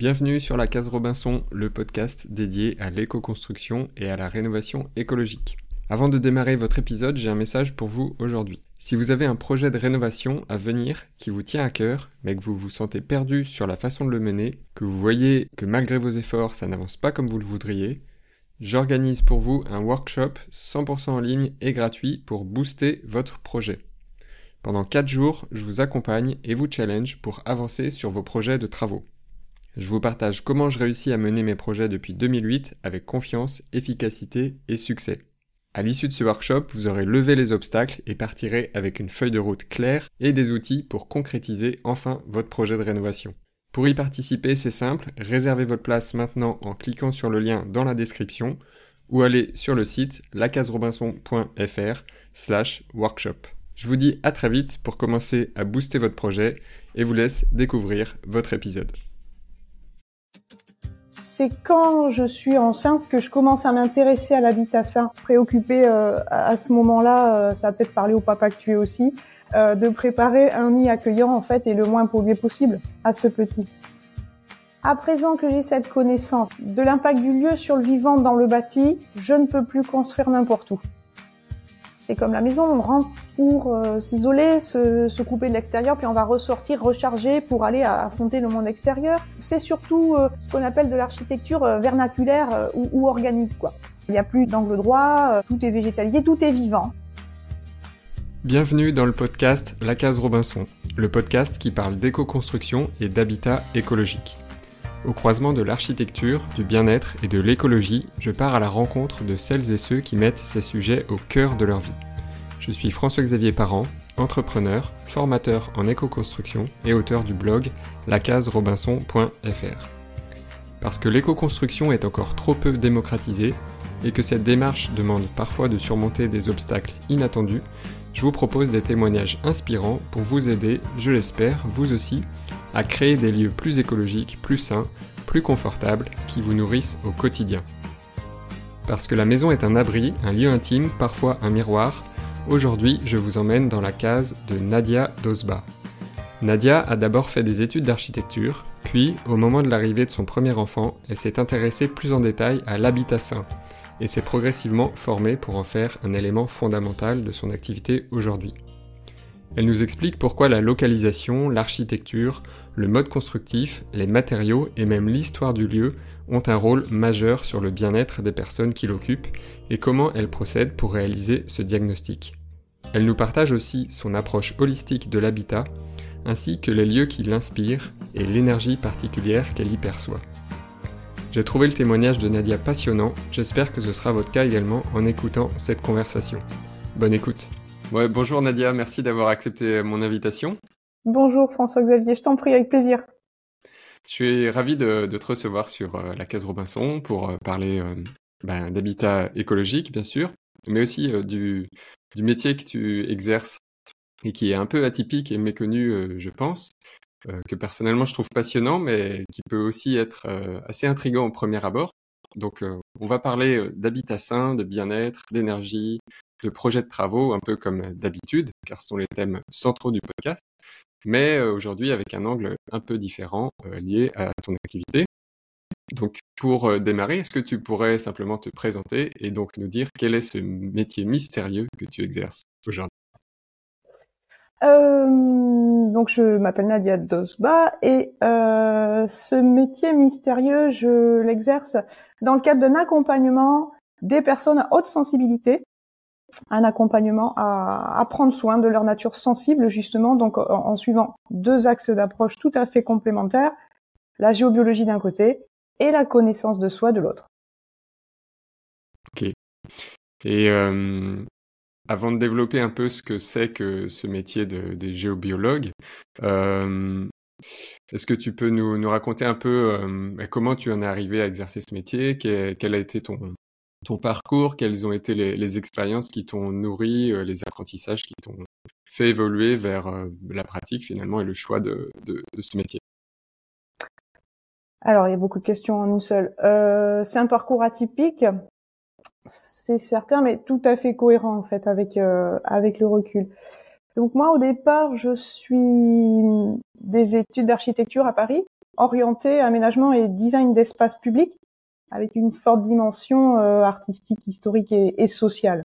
Bienvenue sur la Case Robinson, le podcast dédié à l'éco-construction et à la rénovation écologique. Avant de démarrer votre épisode, j'ai un message pour vous aujourd'hui. Si vous avez un projet de rénovation à venir qui vous tient à cœur, mais que vous vous sentez perdu sur la façon de le mener, que vous voyez que malgré vos efforts ça n'avance pas comme vous le voudriez, j'organise pour vous un workshop 100% en ligne et gratuit pour booster votre projet. Pendant 4 jours, je vous accompagne et vous challenge pour avancer sur vos projets de travaux. Je vous partage comment je réussis à mener mes projets depuis 2008 avec confiance, efficacité et succès. À l'issue de ce workshop, vous aurez levé les obstacles et partirez avec une feuille de route claire et des outils pour concrétiser enfin votre projet de rénovation. Pour y participer, c'est simple, réservez votre place maintenant en cliquant sur le lien dans la description ou allez sur le site lacaserobinson.fr slash workshop. Je vous dis à très vite pour commencer à booster votre projet et vous laisse découvrir votre épisode c'est quand je suis enceinte que je commence à m'intéresser à l'habitat sain, préoccupée euh, à ce moment-là, euh, ça va peut-être parler au papa que tu es aussi, euh, de préparer un nid accueillant en fait et le moins pollué possible à ce petit. À présent que j'ai cette connaissance de l'impact du lieu sur le vivant dans le bâti, je ne peux plus construire n'importe où. C'est comme la maison, on rentre pour euh, s'isoler, se, couper de l'extérieur, puis on va ressortir, recharger pour aller affronter le monde extérieur. C'est surtout euh, ce qu'on appelle de l'architecture euh, vernaculaire ou, organique. Quoi. Il n'y a plus d'angle droit, tout est végétalisé, tout est vivant. Bienvenue dans le podcast La Case Robinson, le podcast qui parle d'éco-construction et d'habitat écologique. Au croisement de l'architecture, du bien-être et de l'écologie, je pars à la rencontre de celles et ceux qui mettent ces sujets au cœur de leur vie. Je suis François-Xavier Parent, entrepreneur, formateur en éco-construction et auteur du blog lacaserobinson.fr. Parce que l'éco-construction est encore trop peu démocratisée et que cette démarche demande parfois de surmonter des obstacles inattendus, je vous propose des témoignages inspirants pour vous aider, je l'espère, vous aussi, à créer des lieux plus écologiques, plus sains, plus confortables, qui vous nourrissent au quotidien. Parce que la maison est un abri, un lieu intime, parfois un miroir, aujourd'hui je vous emmène dans la case de Nadia Dosba. Nadia a d'abord fait des études d'architecture, puis, au moment de l'arrivée de son premier enfant, elle s'est intéressée plus en détail à l'habitat sain, et s'est progressivement formée pour en faire un élément fondamental de son activité aujourd'hui. Elle nous explique pourquoi la localisation, l'architecture, le mode constructif, les matériaux et même l'histoire du lieu ont un rôle majeur sur le bien-être des personnes qui l'occupent et comment elle procède pour réaliser ce diagnostic. Elle nous partage aussi son approche holistique de l'habitat, ainsi que les lieux qui l'inspirent et l'énergie particulière qu'elle y perçoit. J'ai trouvé le témoignage de Nadia passionnant, j'espère que ce sera votre cas également en écoutant cette conversation. Bonne écoute bonjour Nadia, merci d'avoir accepté mon invitation. Bonjour François-Xavier, je t'en prie avec plaisir. Je suis ravi de, te recevoir sur euh, la case Robinson pour euh, parler euh, ben, d'habitat écologique, bien sûr, mais aussi du, métier que tu exerces et qui est un peu atypique et méconnu, je pense, que personnellement je trouve passionnant, mais qui peut aussi être assez intrigant au premier abord. Donc, on va parler d'habitat sain, de bien-être, d'énergie, de projets de travaux, un peu comme d'habitude, car ce sont les thèmes centraux du podcast, mais euh, aujourd'hui avec un angle un peu différent euh, lié à ton activité. Donc pour euh, démarrer, est-ce que tu pourrais simplement te présenter et donc nous dire quel est ce métier mystérieux que tu exerces aujourd'hui? Donc je m'appelle Nadia Dosba et ce métier mystérieux, je l'exerce dans le cadre d'un accompagnement des personnes à haute sensibilité un accompagnement à, prendre soin de leur nature sensible justement, donc en, suivant deux axes d'approche tout à fait complémentaires, la géobiologie d'un côté et la connaissance de soi de l'autre. Ok. Et euh, avant de développer un peu ce que c'est que ce métier de, des géobiologues, euh, est-ce que tu peux nous, raconter un peu euh, comment tu en es arrivé à exercer ce métier? Quel a été ton, ton parcours, quelles ont été les, expériences qui t'ont nourri, euh, les apprentissages qui t'ont fait évoluer vers euh, la pratique finalement et le choix de, ce métier? Alors, il y a beaucoup de questions en une seule. Euh, c'est un parcours atypique, c'est certain, mais tout à fait cohérent en fait avec avec le recul. Donc moi, au départ, je suis des études d'architecture à Paris orienté aménagement et design d'espace public avec une forte dimension euh, artistique, historique et, sociale.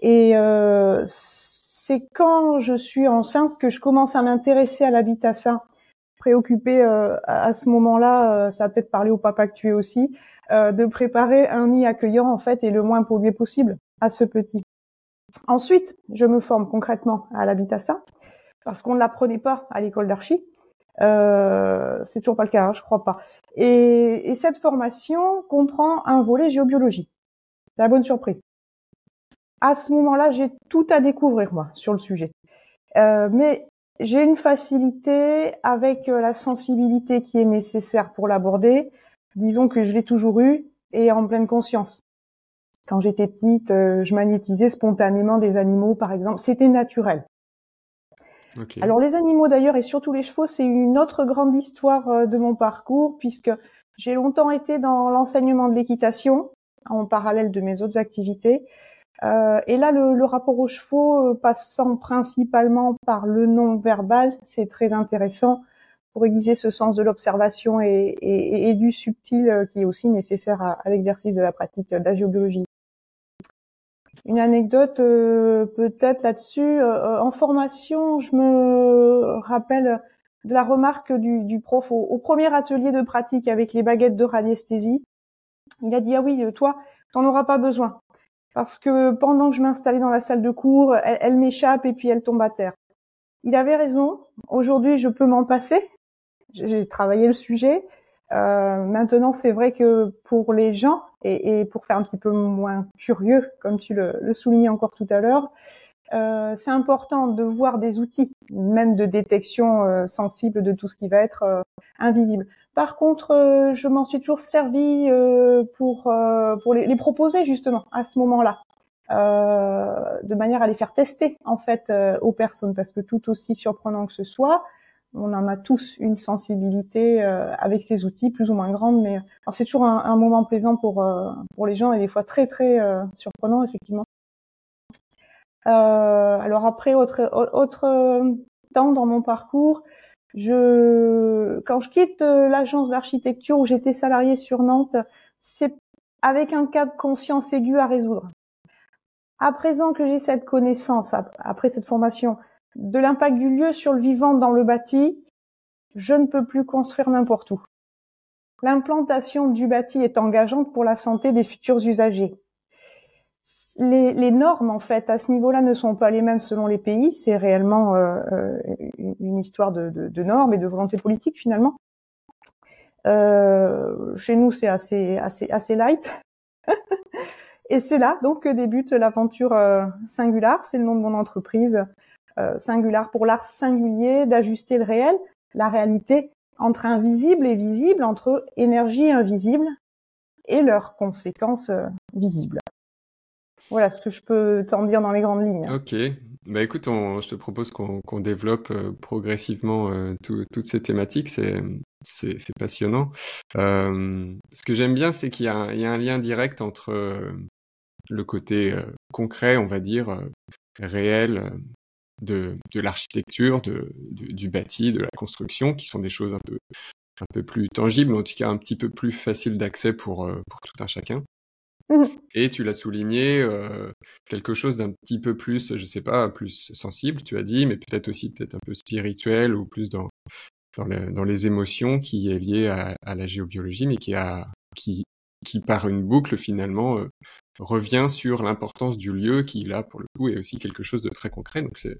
Et euh, c'est quand je suis enceinte que je commence à m'intéresser à l'habitat sain, préoccupée euh, à ce moment-là, ça a peut-être parlé au papa que tu es aussi, de préparer un nid accueillant en fait et le moins pollué possible à ce petit. Ensuite, je me forme concrètement à l'habitat sain parce qu'on ne l'apprenait pas à l'école d'archi. Euh, c'est toujours pas le cas, hein, je crois pas. Et, et, cette formation comprend un volet géobiologie. C'est la bonne surprise. À ce moment-là, j'ai tout à découvrir moi sur le sujet. Euh, mais j'ai une facilité avec euh, la sensibilité qui est nécessaire pour l'aborder. Disons que je l'ai toujours eu et en pleine conscience. Quand j'étais petite, euh, je magnétisais spontanément des animaux, par exemple. C'était naturel. Alors les animaux d'ailleurs et surtout les chevaux, c'est une autre grande histoire euh, de mon parcours puisque j'ai longtemps été dans l'enseignement de l'équitation en parallèle de mes autres activités. Euh, et là, le, rapport aux chevaux, euh, passant principalement par le non-verbal, c'est très intéressant pour aiguiser ce sens de l'observation et, du subtil qui est aussi nécessaire à, à l'exercice de la pratique géobiologie. Une anecdote euh, peut-être là-dessus. Euh, en formation, je me rappelle de la remarque du, prof au, premier atelier de pratique avec les baguettes de radiesthésie. Il a dit ah oui, toi, t'en auras pas besoin parce que pendant que je m'installais dans la salle de cours, elle, elle m'échappe et puis elle tombe à terre. Il avait raison. Aujourd'hui, je peux m'en passer. J'ai travaillé le sujet. Euh, maintenant, c'est vrai que pour les gens et, et, pour faire un petit peu moins curieux, comme tu le, le soulignais encore tout à l'heure, euh, c'est important de voir des outils, même de détection euh, sensible de tout ce qui va être euh, invisible. Par contre, euh, je m'en suis toujours servi pour pour les, les, proposer justement à ce moment-là, de manière à les faire tester en fait aux personnes, parce que tout aussi surprenant que ce soit, on en a tous une sensibilité euh, avec ces outils plus ou moins grande, mais c'est toujours un, moment plaisant pour euh, pour les gens et des fois très très euh, surprenant effectivement. alors après autre autre temps dans mon parcours, je quand je quitte l'agence d'architecture où j'étais salarié sur Nantes, c'est avec un cas de conscience aigu à résoudre. À présent que j'ai cette connaissance, après cette formation, de l'impact du lieu sur le vivant dans le bâti, je ne peux plus construire n'importe où. L'implantation du bâti est engageante pour la santé des futurs usagers. Les, normes, en fait, à ce niveau-là, ne sont pas les mêmes selon les pays. C'est réellement euh, euh, une histoire de, normes et de volonté politique, finalement. Euh, chez nous, c'est assez, assez, assez light. et c'est là donc que débute l'aventure Singular. C'est le nom de mon entreprise euh, singular pour l'art singulier d'ajuster le réel, la réalité entre invisible et visible, entre énergie invisible et leurs conséquences euh, visibles. Voilà ce que je peux t'en dire dans les grandes lignes. Ok. Bah écoute, je te propose qu'on développe euh, progressivement toutes ces thématiques. C'est passionnant. ce que j'aime bien, c'est qu'il y, a un lien direct entre le côté concret, on va dire, réel, de, de l'architecture, de, du bâti, de la construction, qui sont des choses un peu, un peu plus tangibles, en tout cas un petit peu plus faciles d'accès pour, euh, pour tout un chacun. Mmh. Et tu l'as souligné, euh, quelque chose d'un petit peu plus, je sais pas, plus sensible, tu as dit, mais peut-être aussi peut-être un peu spirituel ou plus dans, dans, dans les émotions qui est lié à, à, la géobiologie, mais qui, a, qui, qui par une boucle finalement euh, revient sur l'importance du lieu qui là pour le coup est aussi quelque chose de très concret. Donc c'est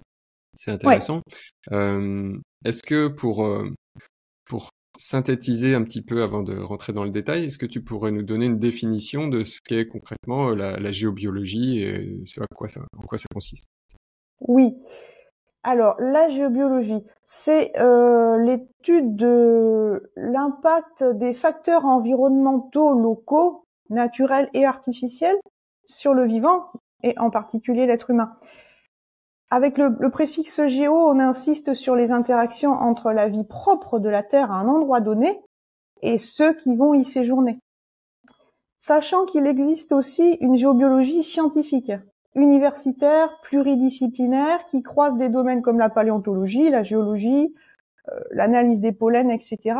c'est intéressant. est-ce que pour, pour synthétiser un petit peu avant de rentrer dans le détail, est-ce que tu pourrais nous donner une définition de ce qu'est concrètement la, géobiologie et ce à quoi ça, en quoi ça consiste? Oui. Alors, la géobiologie, c'est l'étude de l'impact des facteurs environnementaux locaux, naturels et artificiels sur le vivant, et en particulier l'être humain. Avec le, préfixe géo, on insiste sur les interactions entre la vie propre de la Terre à un endroit donné et ceux qui vont y séjourner. Sachant qu'il existe aussi une géobiologie scientifique, universitaire, pluridisciplinaire, qui croise des domaines comme la paléontologie, la géologie, euh, l'analyse des pollens, etc.,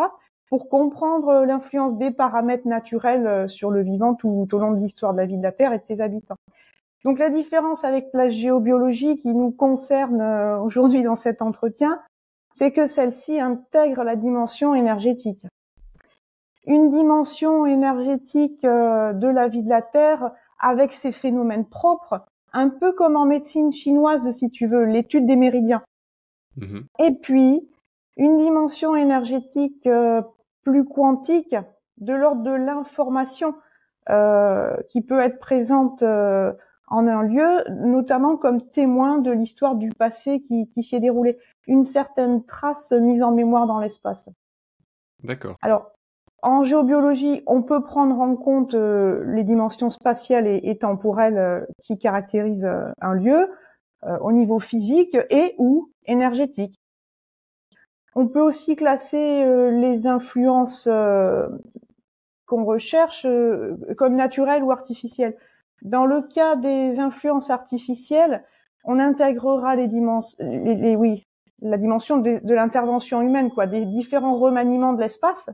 pour comprendre l'influence des paramètres naturels sur le vivant tout, au long de l'histoire de la vie de la Terre et de ses habitants. Donc la différence avec la géobiologie qui nous concerne aujourd'hui dans cet entretien, c'est que celle-ci intègre la dimension énergétique. Une dimension énergétique de la vie de la Terre avec ses phénomènes propres, un peu comme en médecine chinoise, si tu veux, l'étude des méridiens. Mhm. Et puis, une dimension énergétique euh, plus quantique, de l'ordre de l'information, euh, qui peut être présente euh, en un lieu, notamment comme témoin de l'histoire du passé qui, qui s'y est déroulé. Une certaine trace mise en mémoire dans l'espace. D'accord. Alors, en géobiologie, on peut prendre en compte euh, les dimensions spatiales et, temporelles euh, qui caractérisent euh, un lieu au niveau physique et ou énergétique. On peut aussi classer les influences qu'on recherche comme naturelles ou artificielles. Dans le cas des influences artificielles, on intégrera les dimensions, oui, la dimension de, l'intervention humaine, quoi, des différents remaniements de l'espace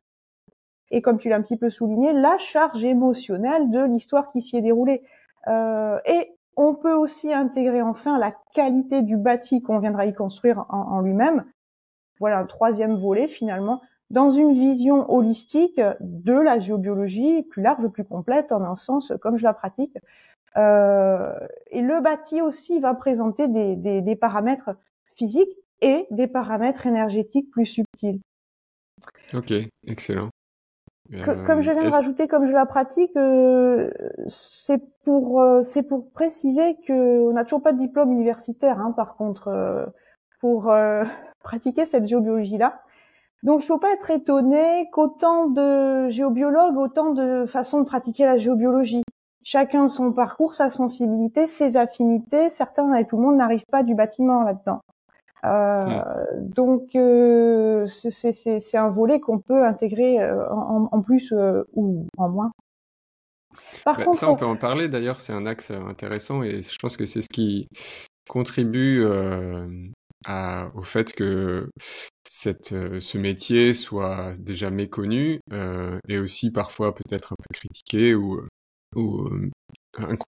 et comme tu l'as un petit peu souligné, la charge émotionnelle de l'histoire qui s'y est déroulée. Euh, et on peut aussi intégrer enfin la qualité du bâti qu'on viendra y construire en, lui-même. Voilà un troisième volet finalement dans une vision holistique de la géobiologie plus large, plus complète en un sens comme je la pratique. Euh, et le bâti aussi va présenter des, des, des paramètres physiques et des paramètres énergétiques plus subtils. Ok, excellent comme je viens de rajouter, comme je la pratique, euh, c'est pour euh, c'est pour préciser que on n'a toujours pas de diplôme universitaire, hein, par contre, euh, pour pratiquer cette géobiologie là. Donc, il faut pas être étonné qu'autant de géobiologues, autant de façons de pratiquer la géobiologie. Chacun son parcours, sa sensibilité, ses affinités. Certains et tout le monde n'arrivent pas du bâtiment là-dedans. Euh, donc euh, c'est un volet qu'on peut intégrer euh, en, plus ou en moins. Par bah, contre, ça, on peut en parler d'ailleurs, c'est un axe intéressant et je pense que c'est ce qui contribue au fait que cette, ce métier soit déjà méconnu et aussi parfois peut-être un peu critiqué ou, ou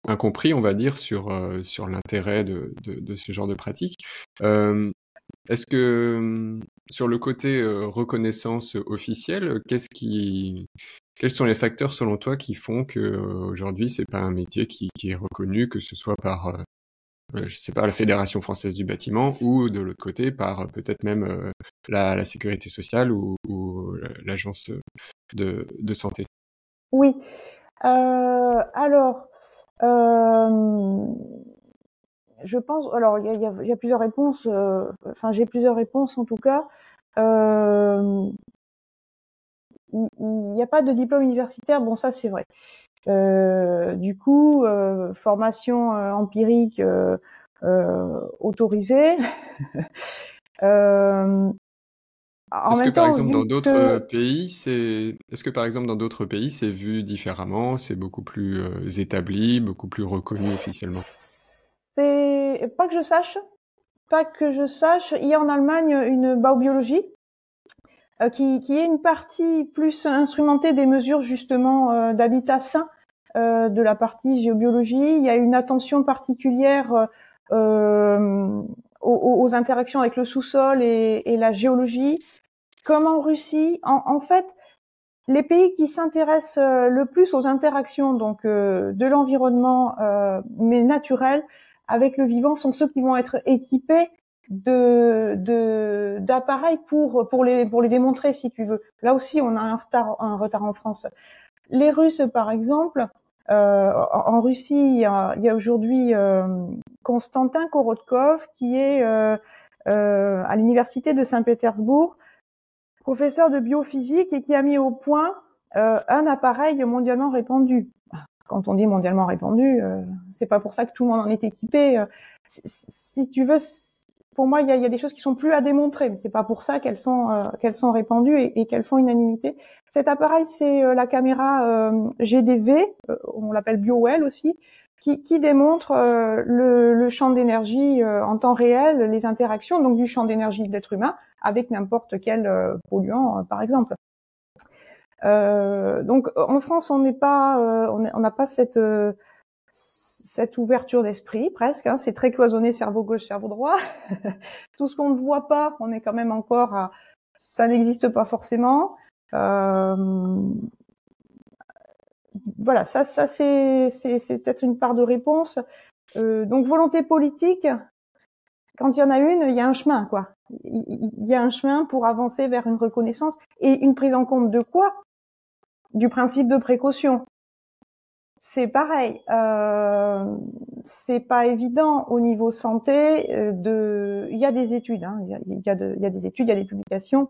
incompris, on va dire, sur, sur l'intérêt de, de, ce genre de pratique. Est-ce que hum, sur le côté reconnaissance officielle, qu'est-ce qui, quels sont les facteurs selon toi qui font que aujourd'hui c'est pas un métier qui, est reconnu, que ce soit par je sais pas la Fédération française du bâtiment ou de l'autre côté par peut-être même la, sécurité sociale ou, l'agence de, santé. Oui. Euh, alors, euh, je pense, alors il y a, plusieurs réponses, euh, enfin j'ai plusieurs réponses en tout cas. Euh, il n'y a pas de diplôme universitaire, bon ça c'est vrai. Euh, du coup, euh, formation euh, empirique autorisée. Est-ce que par exemple dans d'autres pays, c'est est-ce que par exemple dans d'autres pays c'est vu différemment, c'est beaucoup plus établi, beaucoup plus reconnu officiellement? C'est pas que je sache, pas que je sache. Il y a en Allemagne une biobiologie euh, qui, qui, est une partie plus instrumentée des mesures justement euh, d'habitat sain euh, de la partie géobiologie. Il y a une attention particulière aux, aux, interactions avec le sous-sol et, et, la géologie. Comme en Russie, en, en fait, les pays qui s'intéressent le plus aux interactions donc de l'environnement mais naturel avec le vivant sont ceux qui vont être équipés de d'appareils pour pour les pour les démontrer si tu veux. Là aussi, on a un retard un retard en France. Les Russes, par exemple, euh, en, Russie, il y a, a aujourd'hui euh, Konstantin Korotkov qui est euh, euh à l'université de Saint-Pétersbourg, professeur de biophysique et qui a mis au point euh, un appareil mondialement répandu quand on dit mondialement répandu, euh, c'est pas pour ça que tout le monde en est équipé. Si tu veux, pour moi, il y a, des choses qui sont plus à démontrer, mais c'est pas pour ça qu'elles sont euh, qu'elles sont répandues et, qu'elles font unanimité. Cet appareil, c'est la caméra GDV, on l'appelle BioWell aussi, qui, qui démontre le, le, champ d'énergie en temps réel, les interactions donc du champ d'énergie de l'être humain avec n'importe quel polluant, par exemple. donc en France, on n'est pas, on n'a pas cette cette ouverture d'esprit presque. Hein, c'est très cloisonné, cerveau gauche, cerveau droit. Tout ce qu'on ne voit pas, on est quand même encore à ça n'existe pas forcément. Euh, voilà, ça, ça c'est peut-être une part de réponse. Euh, donc volonté politique, quand il y en a une, il y a un chemin, quoi. Il y a un chemin pour avancer vers une reconnaissance et une prise en compte de quoi? Du principe de précaution. C'est pareil, euh, c'est pas évident au niveau santé. Euh, de, il y a des études, hein, il, y a, il, y a de, il y a des études, il y a des publications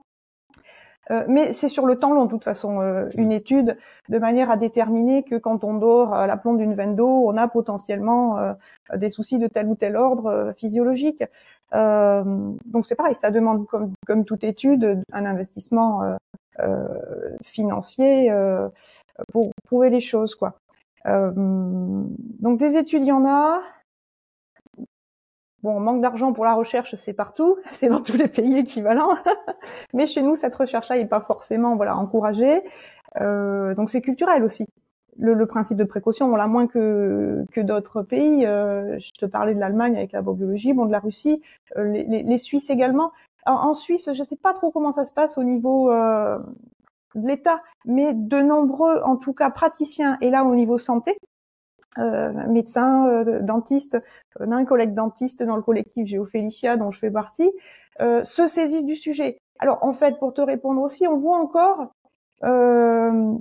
euh, mais c'est sur le temps long, de toute façon, euh, une étude de manière à déterminer que quand on dort à la plombe d'une veine d'eau, on a potentiellement euh, des soucis de tel ou tel ordre physiologique. donc c'est pareil, ça demande, comme, comme toute étude, un investissement financier pour prouver les choses, quoi. Donc des études, il y en a. Bon, on manque d'argent pour la recherche, c'est partout, c'est dans tous les pays équivalents. Mais chez nous, cette recherche-là n'est pas forcément voilà encouragée. Euh, donc c'est culturel aussi. Le, le, principe de précaution, on l'a moins que, que d'autres pays. Euh, je te parlais de l'Allemagne avec la biologie, bon de la Russie, euh, les, les, les, Suisses également. En, Suisse, je ne sais pas trop comment ça se passe au niveau euh, de l'État, mais de nombreux, en tout cas praticiens, et là au niveau santé, euh, médecin, euh, dentiste, on a un collègue dentiste dans le collectif Géophélicia dont je fais partie, euh, se saisissent du sujet. Alors en fait, pour te répondre aussi, on voit encore euh,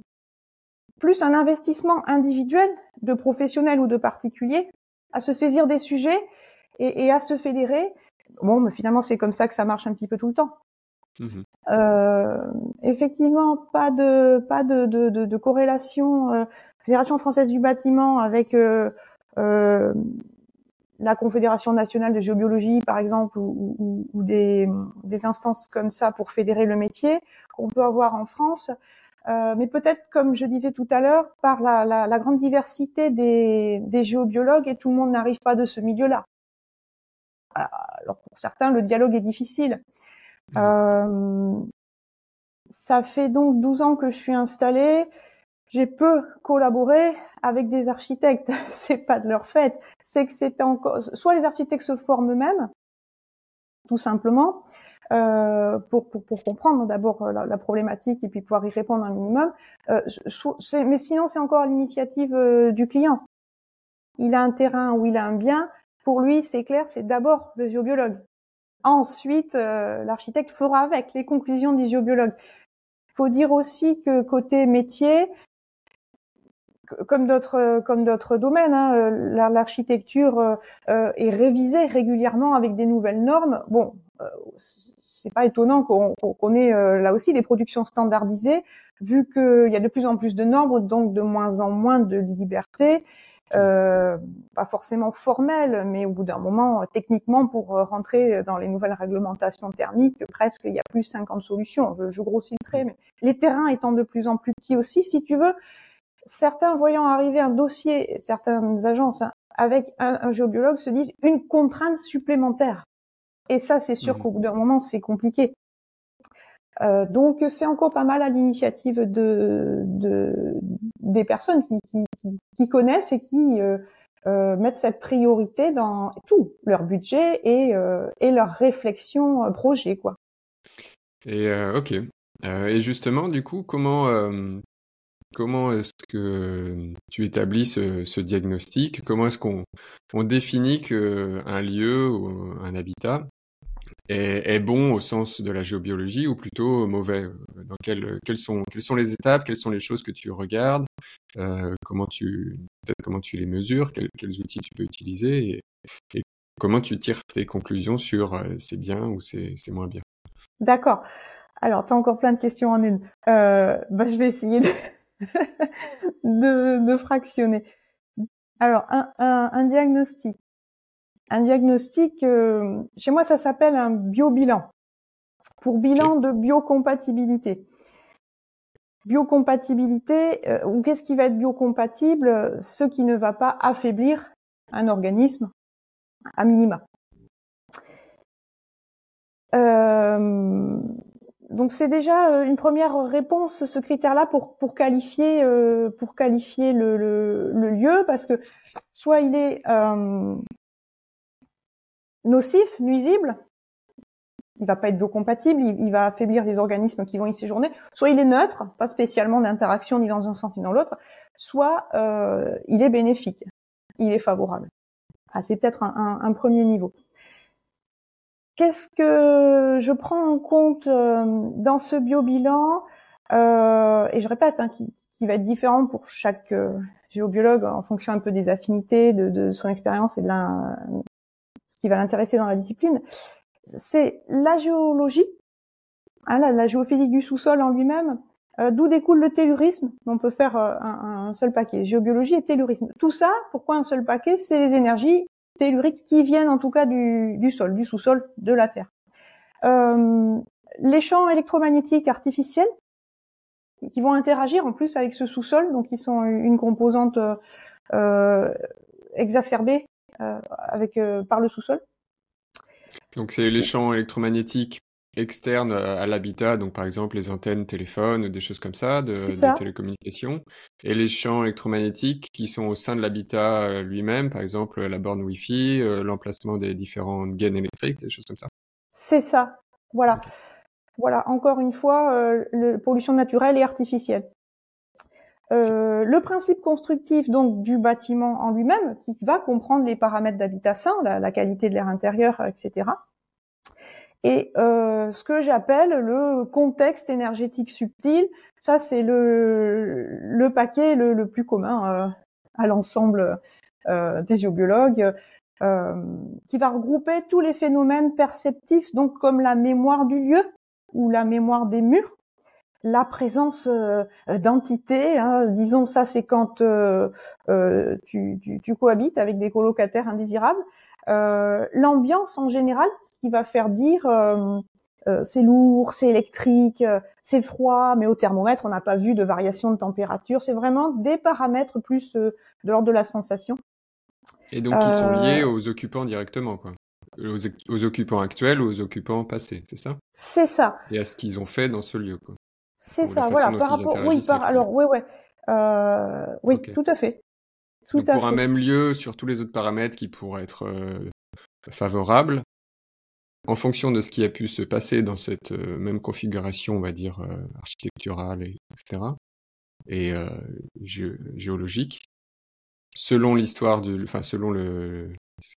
plus un investissement individuel de professionnels ou de particuliers à se saisir des sujets et, et à se fédérer. Bon, mais finalement, c'est comme ça que ça marche un petit peu tout le temps. Mmh euh, effectivement, pas de pas de, de, de, de corrélation. Euh, Fédération française du bâtiment avec euh, euh, la Confédération nationale de géobiologie, par exemple, ou, ou, ou des, des, instances comme ça pour fédérer le métier qu'on peut avoir en France. Euh, mais peut-être, comme je disais tout à l'heure, par la, la, la, grande diversité des, des géobiologues, et tout le monde n'arrive pas de ce milieu-là. Alors pour certains, le dialogue est difficile. Euh, ça fait donc 12 ans que je suis installée. J'ai peu collaboré avec des architectes. c'est pas de leur fait. C'est que c'était encore, soit les architectes se forment eux-mêmes, tout simplement, euh, pour, pour, pour, comprendre d'abord euh, la, la, problématique et puis pouvoir y répondre un minimum. Euh, mais sinon, c'est encore l'initiative euh, du client. Il a un terrain ou il a un bien. Pour lui, c'est clair, c'est d'abord le géobiologue. Ensuite, euh, l'architecte fera avec les conclusions du géobiologue. Il faut dire aussi que côté métier, comme d'autres comme d'autres domaines, hein, euh, l'architecture euh, est révisée régulièrement avec des nouvelles normes. Bon, c'est pas étonnant qu'on ait là aussi des productions standardisées, vu qu'il y a de plus en plus de normes, donc de moins en moins de liberté euh, pas forcément formel, mais au bout d'un moment, techniquement, pour euh, rentrer dans les nouvelles réglementations thermiques, presque il y a plus 50 solutions. Je, je grossis le trait, mais les terrains étant de plus en plus petits aussi, si tu veux, certains voyant arriver un dossier, certaines agences hein, avec un, un, géobiologue se disent une contrainte supplémentaire. Et ça, c'est sûr mmh. qu'au bout d'un moment, c'est compliqué. Euh, donc c'est encore pas mal à l'initiative de, de, des personnes qui, connaissent et qui euh, euh, mettent cette priorité dans tout leur budget et, euh, leur réflexion projet quoi. Et ok. et justement du coup comment comment est-ce que tu établis ce, diagnostic? Comment est-ce qu'on on définit qu'un lieu ou un habitat est, bon au sens de la géobiologie ou plutôt mauvais? Quelles, quelles, sont, quelles sont les étapes Quelles sont les choses que tu regardes euh, Comment tu comment tu les mesures quels, quels, outils tu peux utiliser et, et comment tu tires tes conclusions sur euh, c'est bien ou c'est moins bien D'accord. Alors, tu as encore plein de questions en une. Euh, bah, je vais essayer de, de, de, fractionner. Alors, un, un, un diagnostic un diagnostic, euh, chez moi ça s'appelle un biobilan, pour bilan de biocompatibilité. Biocompatibilité, euh, ou qu'est-ce qui va être biocompatible Ce qui ne va pas affaiblir un organisme à minima. Euh, donc c'est déjà une première réponse ce critère-là pour pour qualifier pour qualifier le, le, le, lieu parce que soit il est nocif, nuisible, il va pas être biocompatible, il, il va affaiblir les organismes qui vont y séjourner. Soit il est neutre, pas spécialement d'interaction ni dans un sens ni dans l'autre. Soit euh, il est bénéfique, il est favorable. Ah, c'est peut-être un, premier niveau. Qu'est-ce que je prends en compte euh, dans ce biobilan euh, Et je répète, hein, qui, va être différent pour chaque euh, géobiologue en fonction un peu des affinités, de, son expérience et de ce qui va l'intéresser dans la discipline c'est la géologie, hein, la, géophysique du sous-sol en lui-même, euh, d'où découle le tellurisme. On peut faire euh, un, seul paquet, géobiologie et tellurisme. Tout ça, pourquoi un seul paquet? C'est les énergies telluriques qui viennent en tout cas du, sol, du sous-sol, de la Terre. Euh, les champs électromagnétiques artificiels qui vont interagir en plus avec ce sous-sol, donc ils sont une composante exacerbée avec par le sous-sol. Donc c'est les champs électromagnétiques externes à l'habitat, donc par exemple les antennes téléphones, des choses comme ça, de, télécommunications, et les champs électromagnétiques qui sont au sein de l'habitat euh, lui-même, par exemple la borne Wi-Fi, euh, l'emplacement des différentes gaines électriques, des choses comme ça. C'est ça, voilà. Voilà, encore une fois, euh, la pollution naturelle et artificielle. Euh, le principe constructif donc du bâtiment en lui-même, qui va comprendre les paramètres d'habitation, la, la, qualité de l'air intérieur, etc. Et euh, ce que j'appelle le contexte énergétique subtil, ça c'est le, le paquet le, le plus commun euh, à l'ensemble euh, des géobiologues, euh, qui va regrouper tous les phénomènes perceptifs, donc comme la mémoire du lieu ou la mémoire des murs, la présence euh, d'entités, hein, disons ça c'est quand euh, euh, tu, tu, cohabites avec des colocataires indésirables, l'ambiance en général, ce qui va faire dire c'est lourd, c'est électrique, c'est froid, mais au thermomètre on n'a pas vu de variation de température, c'est vraiment des paramètres plus de l'ordre de la sensation. Et donc qui sont liés aux occupants directement, quoi. Aux, aux, occupants actuels ou aux occupants passés, c'est ça? C'est ça. Et à ce qu'ils ont fait dans ce lieu, quoi. C'est ça, voilà. Par rapport, oui, par, alors, ouais, euh, oui, tout à fait. Tout Donc, pour un même lieu, sur tous les autres paramètres qui pourraient être euh, favorables, en fonction de ce qui a pu se passer dans cette euh, même configuration, on va dire architecturale, et, etc., et géologique, selon l'histoire de, enfin selon le,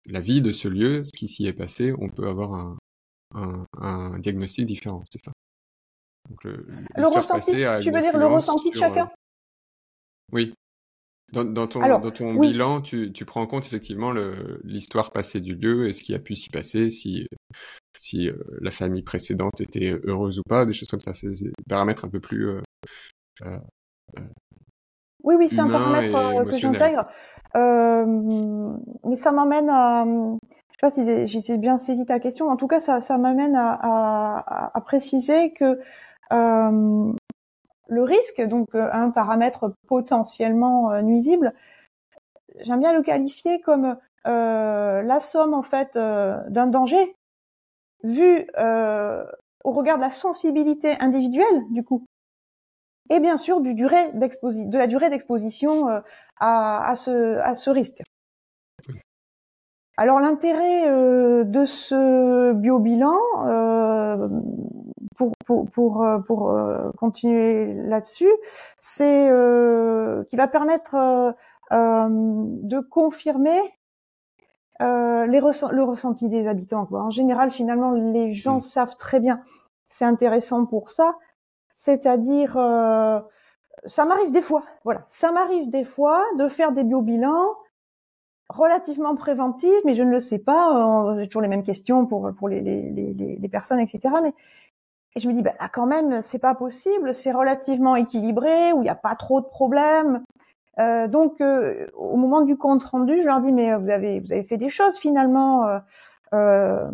la vie de ce lieu, ce qui s'y est passé, on peut avoir un, un, un diagnostic différent, c'est ça? Le, ressenti, tu veux dire le ressenti de chacun euh, Oui. Dans, dans, ton, dans ton bilan, tu, tu, prends en compte effectivement l'histoire passée du lieu et ce qui a pu s'y passer, si, si euh, la famille précédente était heureuse ou pas, des choses comme ça. C'est des paramètres un peu plus. Euh, euh, oui, oui, c'est un paramètre que j'intègre. mais ça m'amène à, je sais pas si j'ai bien saisi ta question. En tout cas, ça, ça m'amène à, à, à, préciser que euh, le risque, donc euh, un paramètre potentiellement euh, nuisible, j'aime bien le qualifier comme euh, la somme en fait d'un danger vu au regard de la sensibilité individuelle du coup, et bien sûr du durée de la durée d'exposition à, à, ce, à ce risque. Alors l'intérêt euh, de ce biobilan, euh, pour, pour, pour, euh, pour euh, continuer là-dessus, c'est qui va permettre de confirmer les le ressenti des habitants. Quoi. En général, finalement, les gens mmh. savent très bien. C'est intéressant pour ça. C'est-à-dire, ça m'arrive des fois. Voilà, ça m'arrive des fois de faire des biobilans relativement préventive, mais je ne le sais pas. J'ai toujours les mêmes questions pour pour les, les, les, les personnes, etc. Mais et je me dis, bah là quand même, c'est pas possible. C'est relativement équilibré, où il n'y a pas trop de problèmes. Euh, donc, euh, au moment du compte rendu, je leur dis, mais vous avez vous avez fait des choses finalement. Euh, euh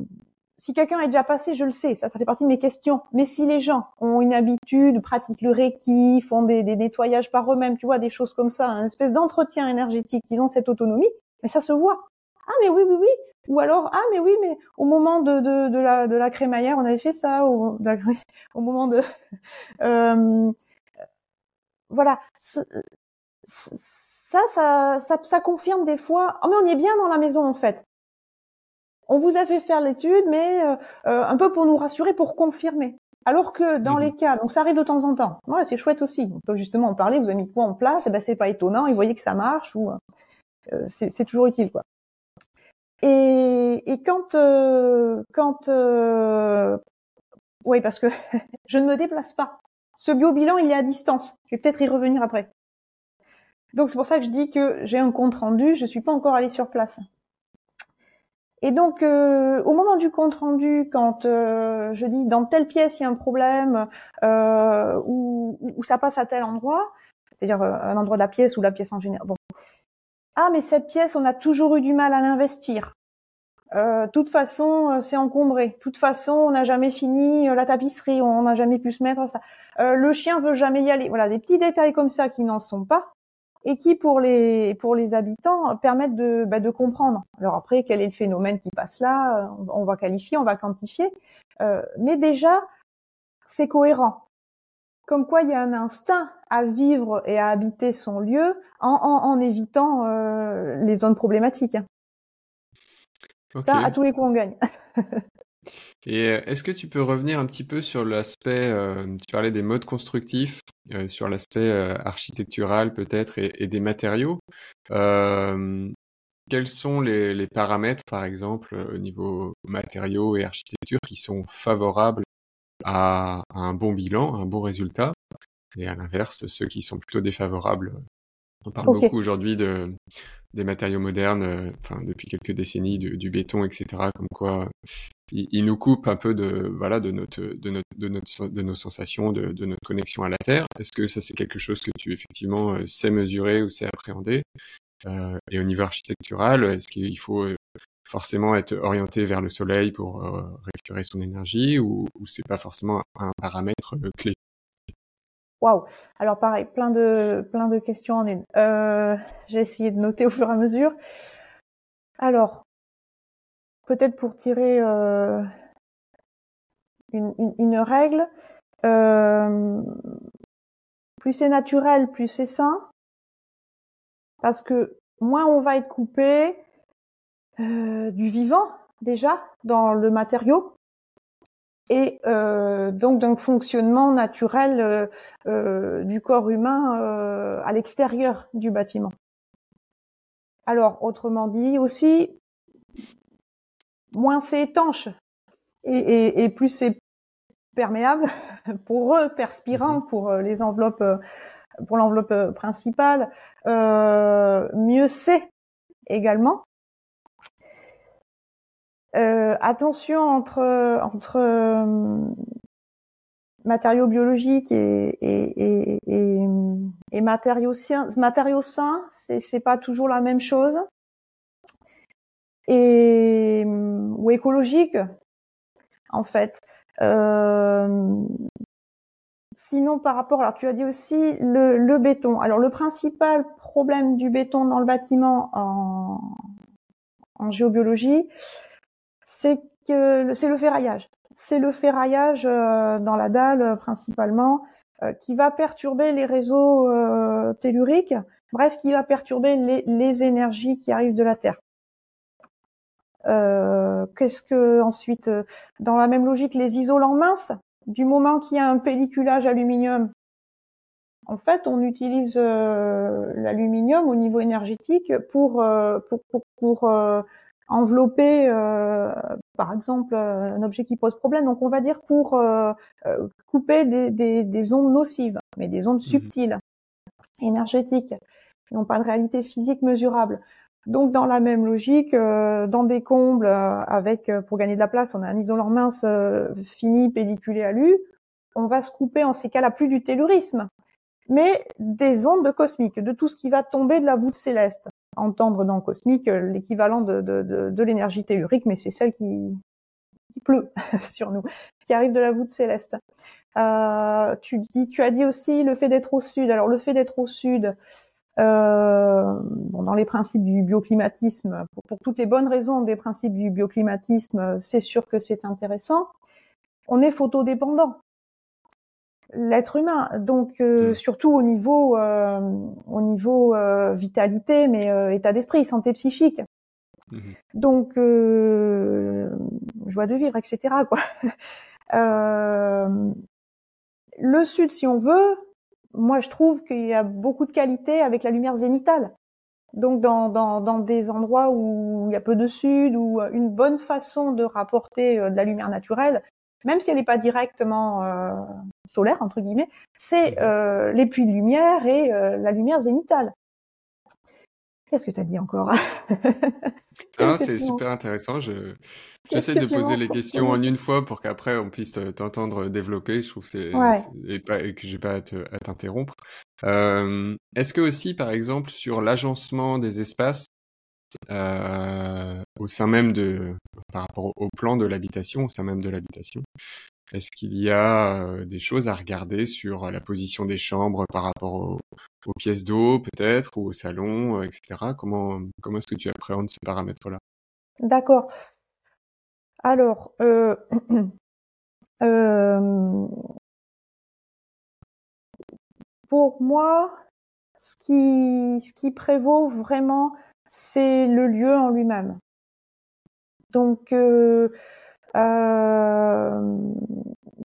si quelqu'un est déjà passé, je le sais, ça, ça fait partie de mes questions. Mais si les gens ont une habitude, pratiquent le reiki, font des, des nettoyages par eux-mêmes, tu vois, des choses comme ça, une espèce d'entretien énergétique, ils ont cette autonomie, mais ça se voit. Ah mais oui, oui, oui, Ou alors, ah mais oui, mais au moment de, de, de la, de la crémaillère, on avait fait ça, au, au moment de... Euh, voilà, ça, ça, ça, ça, confirme des fois, oh mais on est bien dans la maison en fait. On vous a fait faire l'étude, mais euh, euh, un peu pour nous rassurer, pour confirmer. Alors que dans mmh les cas, donc ça arrive de temps en temps. Ouais, c'est chouette aussi. On peut justement en parler. Vous avez mis quoi en place? Et eh ben c'est pas étonnant. Et vous voyez que ça marche ou euh, c'est toujours utile quoi. Et, et quand euh, quand euh, oui parce que je ne me déplace pas. Ce bio-bilan il est à distance. Je vais peut-être y revenir après. Donc c'est pour ça que je dis que j'ai un compte rendu. Je suis pas encore allée sur place. Et donc, euh, au moment du compte rendu, quand euh, je dis dans telle pièce il y a un problème euh, ou, ça passe à tel endroit, c'est-à-dire un endroit de la pièce ou la pièce en général. Ah mais cette pièce on a toujours eu du mal à l'investir. De toute façon, c'est encombré. De toute façon, on n'a jamais fini la tapisserie, on n'a jamais pu se mettre ça. le chien veut jamais y aller. Voilà, des petits détails comme ça qui n'en sont pas et qui pour les pour les habitants permettent de bah, de comprendre. Alors après, quel est le phénomène qui passe là? On va qualifier, on va quantifier, euh, mais déjà c'est cohérent. Comme quoi, il y a un instinct à vivre et à habiter son lieu en, en, en évitant euh, les zones problématiques. Ça, à tous les coups, on gagne. Et euh, est-ce que tu peux revenir un petit peu sur l'aspect, euh, tu parlais des modes constructifs, euh, sur l'aspect architectural peut-être et, des matériaux. quels sont les, paramètres, par exemple, au niveau matériaux et architecture qui sont favorables à, un bon bilan, un bon résultat, et à l'inverse, ceux qui sont plutôt défavorables on parle beaucoup aujourd'hui de, des matériaux modernes, enfin depuis quelques décennies, du, béton, etc. Comme quoi, il, nous coupe un peu de voilà de notre de notre de, notre, de nos sensations, de, de, notre connexion à la terre. Est-ce que ça c'est quelque chose que tu effectivement euh, sais mesurer ou sais appréhender euh, Et au niveau architectural, est-ce qu'il faut euh, forcément être orienté vers le soleil pour récupérer son énergie ou, ou c'est pas forcément un paramètre clé? Waouh Alors pareil, plein de plein de questions en une. Euh, J'ai essayé de noter au fur et à mesure. Alors, peut-être pour tirer euh, une, règle, euh, plus c'est naturel, plus c'est sain, parce que moins on va être coupé euh, du vivant déjà dans le matériau et euh, donc d'un fonctionnement naturel du corps humain à l'extérieur du bâtiment. Alors, autrement dit, aussi, moins c'est étanche et, plus c'est perméable pour eux, perspirant mhm. pour euh, les enveloppes, euh, pour l'enveloppe euh, principale, mieux c'est également. Attention entre entre matériaux biologiques et, matériaux, sains, c'est pas toujours la même chose et ou écologique en fait. Euh, sinon, par rapport, alors tu as dit aussi le, béton. Alors le principal problème du béton dans le bâtiment en, en géobiologie, c'est que c'est le ferraillage. C'est le ferraillage euh, dans la dalle principalement euh, qui va perturber les réseaux euh, telluriques, bref, qui va perturber les, les énergies qui arrivent de la Terre. Euh, qu'est-ce que ensuite, euh, dans la même logique, les isolants minces, du moment qu'il y a un pelliculage aluminium, en fait, on utilise euh, l'aluminium au niveau énergétique pour pour, pour, pour envelopper, par exemple, un objet qui pose problème. Donc, on va dire pour couper des, des, des, ondes nocives, mais des ondes mmh subtiles, énergétiques, qui n'ont pas de réalité physique mesurable. Donc dans la même logique, euh, dans des combles euh, avec euh, pour gagner de la place, on a un isolant mince fini pelliculé alu, on va se couper en ces cas-là plus du tellurisme, mais des ondes cosmiques, de tout ce qui va tomber de la voûte céleste. Entendre dans cosmique l'équivalent de, de, de, de l'énergie tellurique, mais c'est celle qui, qui pleut sur nous, qui arrive de la voûte céleste. Euh, tu, dis, tu as dit aussi le fait d'être au sud. Alors le fait d'être au sud, Euh, bon, dans les principes du bioclimatisme, pour, pour, toutes les bonnes raisons des principes du bioclimatisme, c'est sûr que c'est intéressant. On est photodépendant, l'être humain, donc euh, mmh. surtout au niveau, euh, au niveau euh, vitalité, mais euh, état d'esprit, santé psychique. Mmh. Donc joie de vivre, etc. Quoi. le sud, si on veut, moi, je trouve qu'il y a beaucoup de qualité avec la lumière zénitale. Donc, dans, dans, dans, des endroits où il y a peu de sud, ou une bonne façon de rapporter de la lumière naturelle, même si elle n'est pas directement euh, solaire, entre guillemets, c'est mmh. euh, les puits de lumière et euh, la lumière zénitale. Qu'est-ce que tu as dit encore? Ah, C'est super intéressant. Je, j'essaie de poser les questions en une fois pour qu'après on puisse t'entendre développer. Je trouve que c'est, et, pas, et que j'ai pas à, t'interrompre. Est-ce que aussi, par exemple, sur l'agencement des espaces euh, au sein même de, par rapport au plan de l'habitation, au sein même de l'habitation, est-ce qu'il y a euh, des choses à regarder sur la position des chambres par rapport aux, pièces d'eau peut-être ou au salon, etc. Comment, comment est-ce que tu appréhendes ce paramètre-là? D'accord. Alors, euh, pour moi, ce qui, ce qui prévaut vraiment, c'est le lieu en lui-même. Donc, euh,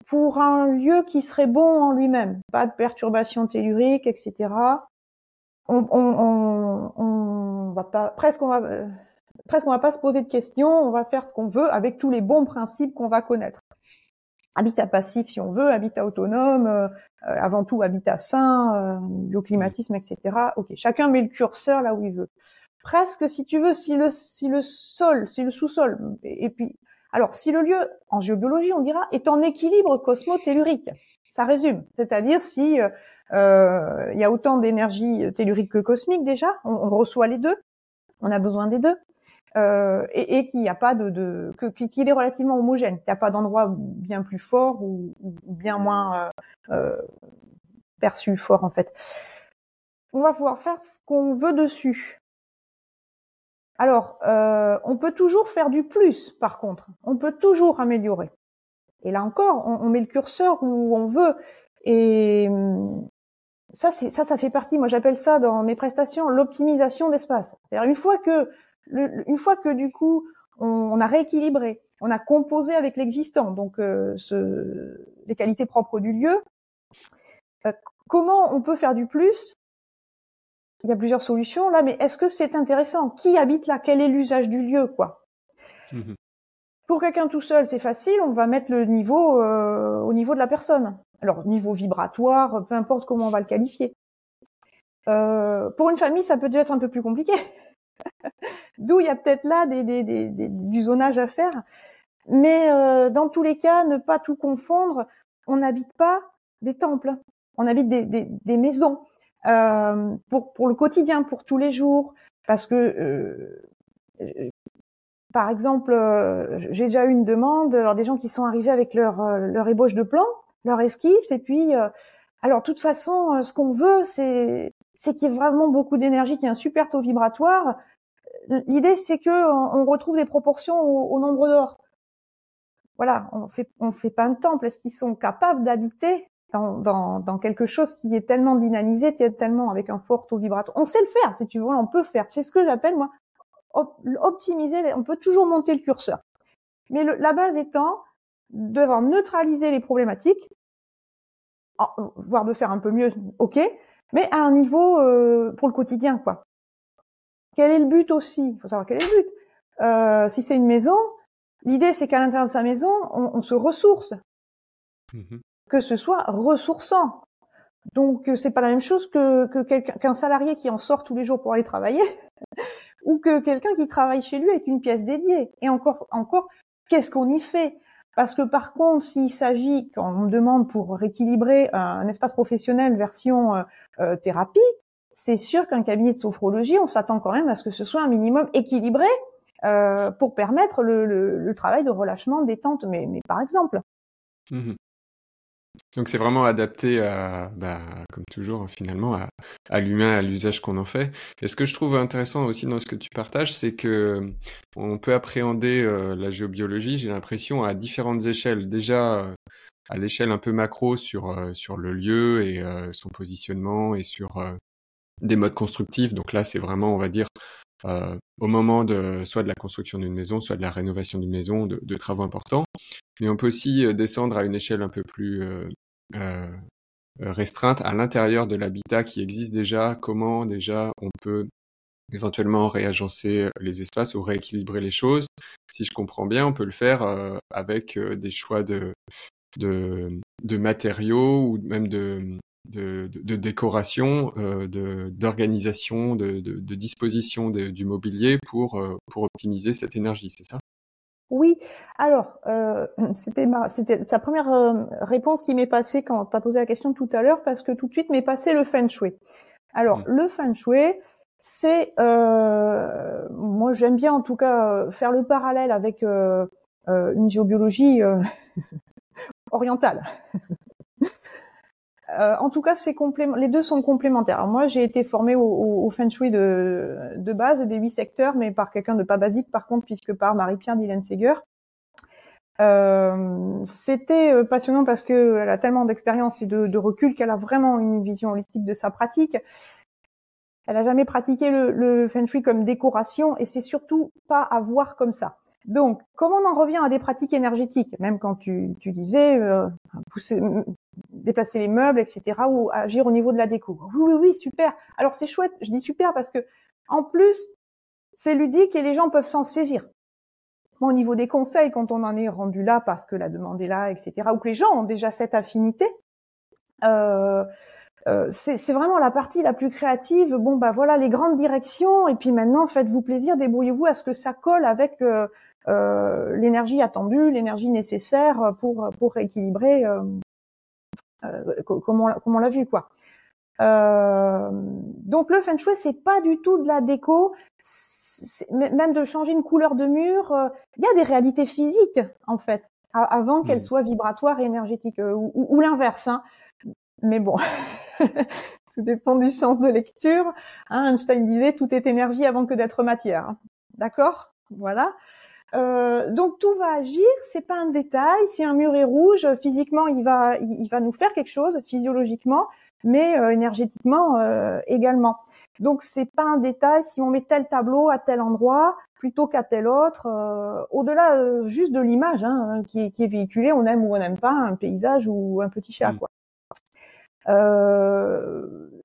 pour un lieu qui serait bon en lui-même, pas de perturbations telluriques, etc. On, on, va pas, presque on va, presque on va pas se poser de questions, on va faire ce qu'on veut avec tous les bons principes qu'on va connaître. Habitat passif si on veut, habitat autonome, euh, avant tout habitat sain, euh, bioclimatisme, etc. Ok, chacun met le curseur là où il veut. Presque, si tu veux, si le, si le sol, si le sous-sol, et puis alors, si le lieu, en géobiologie, on dira, est en équilibre cosmotellurique, ça résume. C'est-à-dire si euh, euh, il y a autant d'énergie tellurique que cosmique déjà, on, reçoit les deux, on a besoin des deux, euh, et, et qu'il n'y a pas de, de qu'il est relativement homogène, qu'il n'y a pas d'endroit bien plus fort ou, bien moins perçu fort en fait. On va pouvoir faire ce qu'on veut dessus. Alors, euh, on peut toujours faire du plus, par contre. On peut toujours améliorer. Et là encore, on, met le curseur où on veut. Et hum, ça, ça, fait partie. Moi, j'appelle ça dans mes prestations l'optimisation d'espace. C'est-à-dire une fois que, une fois que du coup, on, a rééquilibré, on a composé avec l'existant, donc euh, les qualités propres du lieu. Euh, comment on peut faire du plus il y a plusieurs solutions là, mais est-ce que c'est intéressant? Qui habite là? Quel est l'usage du lieu, quoi? Mmh Pour quelqu'un tout seul, c'est facile. On va mettre le niveau euh, au niveau de la personne. Alors niveau vibratoire, peu importe comment on va le qualifier. Euh, pour une famille, ça peut être un peu plus compliqué. D'où il y a peut-être là des, des, des, du zonage à faire. Mais euh, dans tous les cas, ne pas tout confondre. On n'habite pas des temples. On habite des maisons euh, pour, pour le quotidien, pour tous les jours, parce que euh, euh par exemple, euh, j'ai déjà eu une demande, alors des gens qui sont arrivés avec leur, leur ébauche de plan, leur esquisse, et puis, alors de toute façon, ce qu'on veut, c'est c'est qu'il y ait vraiment beaucoup d'énergie, qu'il y ait un super taux vibratoire. L'idée, c'est que on, retrouve des proportions au, au nombre d'or. Voilà, on fait on fait pas un temple. Est-ce qu'ils sont capables d'habiter dans, dans, dans, quelque chose qui est tellement dynamisé, qui est tellement avec un fort taux vibratoire. On sait le faire, si tu veux, on peut faire. C'est ce que j'appelle moi optimiser. On peut toujours monter le curseur, mais la base étant devoir neutraliser les problématiques, voire de faire un peu mieux, ok, mais à un niveau euh, pour le quotidien, quoi. Quel est le but aussi? Il faut savoir quel est le but. Euh, si c'est une maison, l'idée c'est qu'à l'intérieur de sa maison, on, on se ressource. Mmh que ce soit ressourçant. Donc euh, c'est pas la même chose que qu'un salarié qui en sort tous les jours pour aller travailler ou que quelqu'un qui travaille chez lui avec une pièce dédiée. Et encore encore qu'est-ce qu'on y fait? Parce que par contre, s'il s'agit quand on demande pour rééquilibrer un, espace professionnel version euh, euh, thérapie, c'est sûr qu'un cabinet de sophrologie, on s'attend quand même à ce que ce soit un minimum équilibré pour permettre le, le, travail de relâchement, détente, mais, mais par exemple. Mmh Donc c'est vraiment adapté à, bah, comme toujours hein, finalement, à, à l'humain, à l'usage qu'on en fait. Et ce que je trouve intéressant aussi dans ce que tu partages, c'est que on peut appréhender euh, la géobiologie, j'ai l'impression, à différentes échelles. Déjà euh, à l'échelle un peu macro sur, euh, sur le lieu et son positionnement et sur des modes constructifs. Donc là, c'est vraiment, on va dire, au moment de soit de la construction d'une maison, soit de la rénovation d'une maison, de, de, travaux importants. Mais on peut aussi descendre à une échelle un peu plus euh, restreinte à l'intérieur de l'habitat qui existe déjà, comment déjà on peut éventuellement réagencer les espaces ou rééquilibrer les choses. Si je comprends bien, on peut le faire euh, avec euh, des choix de, de, de, matériaux ou même de, de, de décoration, euh, d'organisation, de, de, disposition du mobilier pour, pour optimiser cette énergie, c'est ça? Oui, alors euh, c'était ma, c'était sa première euh, réponse qui m'est passée quand tu as posé la question tout à l'heure parce que tout de suite m'est passé le feng shui. Alors mmh. le feng shui, c'est euh, moi j'aime bien en tout cas faire le parallèle avec une géobiologie orientale. Euh, en tout cas, c'est les deux sont complémentaires. moi, j'ai été formée au, au, Feng Shui de, de, base des huit secteurs, mais par quelqu'un de pas basique, par contre, puisque par Marie-Pierre Dylan Seger. Euh, C'était euh, passionnant parce qu'elle a tellement d'expérience et de, de recul qu'elle a vraiment une vision holistique de sa pratique. Elle a jamais pratiqué le, le Feng Shui comme décoration et c'est surtout pas à voir comme ça. Donc, comme on en revient à des pratiques énergétiques, même quand tu, tu disais euh, pousser, déplacer les meubles, etc., ou agir au niveau de la déco. Oui, oui, oui, super. Alors c'est chouette. Je dis super parce que en plus, c'est ludique et les gens peuvent s'en saisir. au niveau des conseils, quand on en est rendu là parce que la demande est là, etc., ou que les gens ont déjà cette affinité, euh, euh, c'est vraiment la partie la plus créative. Bon, bah voilà les grandes directions, et puis maintenant faites-vous plaisir, débrouillez-vous à ce que ça colle avec euh l'énergie attendue, l'énergie nécessaire pour pour rééquilibrer euh, euh, comme on, l'a vu quoi. Euh, donc le feng shui c'est pas du tout de la déco, même de changer une couleur de mur. Euh, il y a des réalités physiques en fait avant qu'elles mmh. soient vibratoires et énergétiques ou, l'inverse. Hein. Mais bon, tout dépend du sens de lecture. Hein, Einstein disait tout est énergie avant que d'être matière. Hein. D'accord? Voilà. Euh, donc tout va agir, c'est pas un détail. Si un mur est rouge, physiquement, il va, il, va nous faire quelque chose, physiologiquement, mais euh, énergétiquement euh, également. Donc c'est pas un détail. Si on met tel tableau à tel endroit plutôt qu'à tel autre, au-delà juste de l'image hein, qui, est, qui, est, véhiculée, on aime ou on n'aime pas un paysage ou un petit chat, mm. quoi.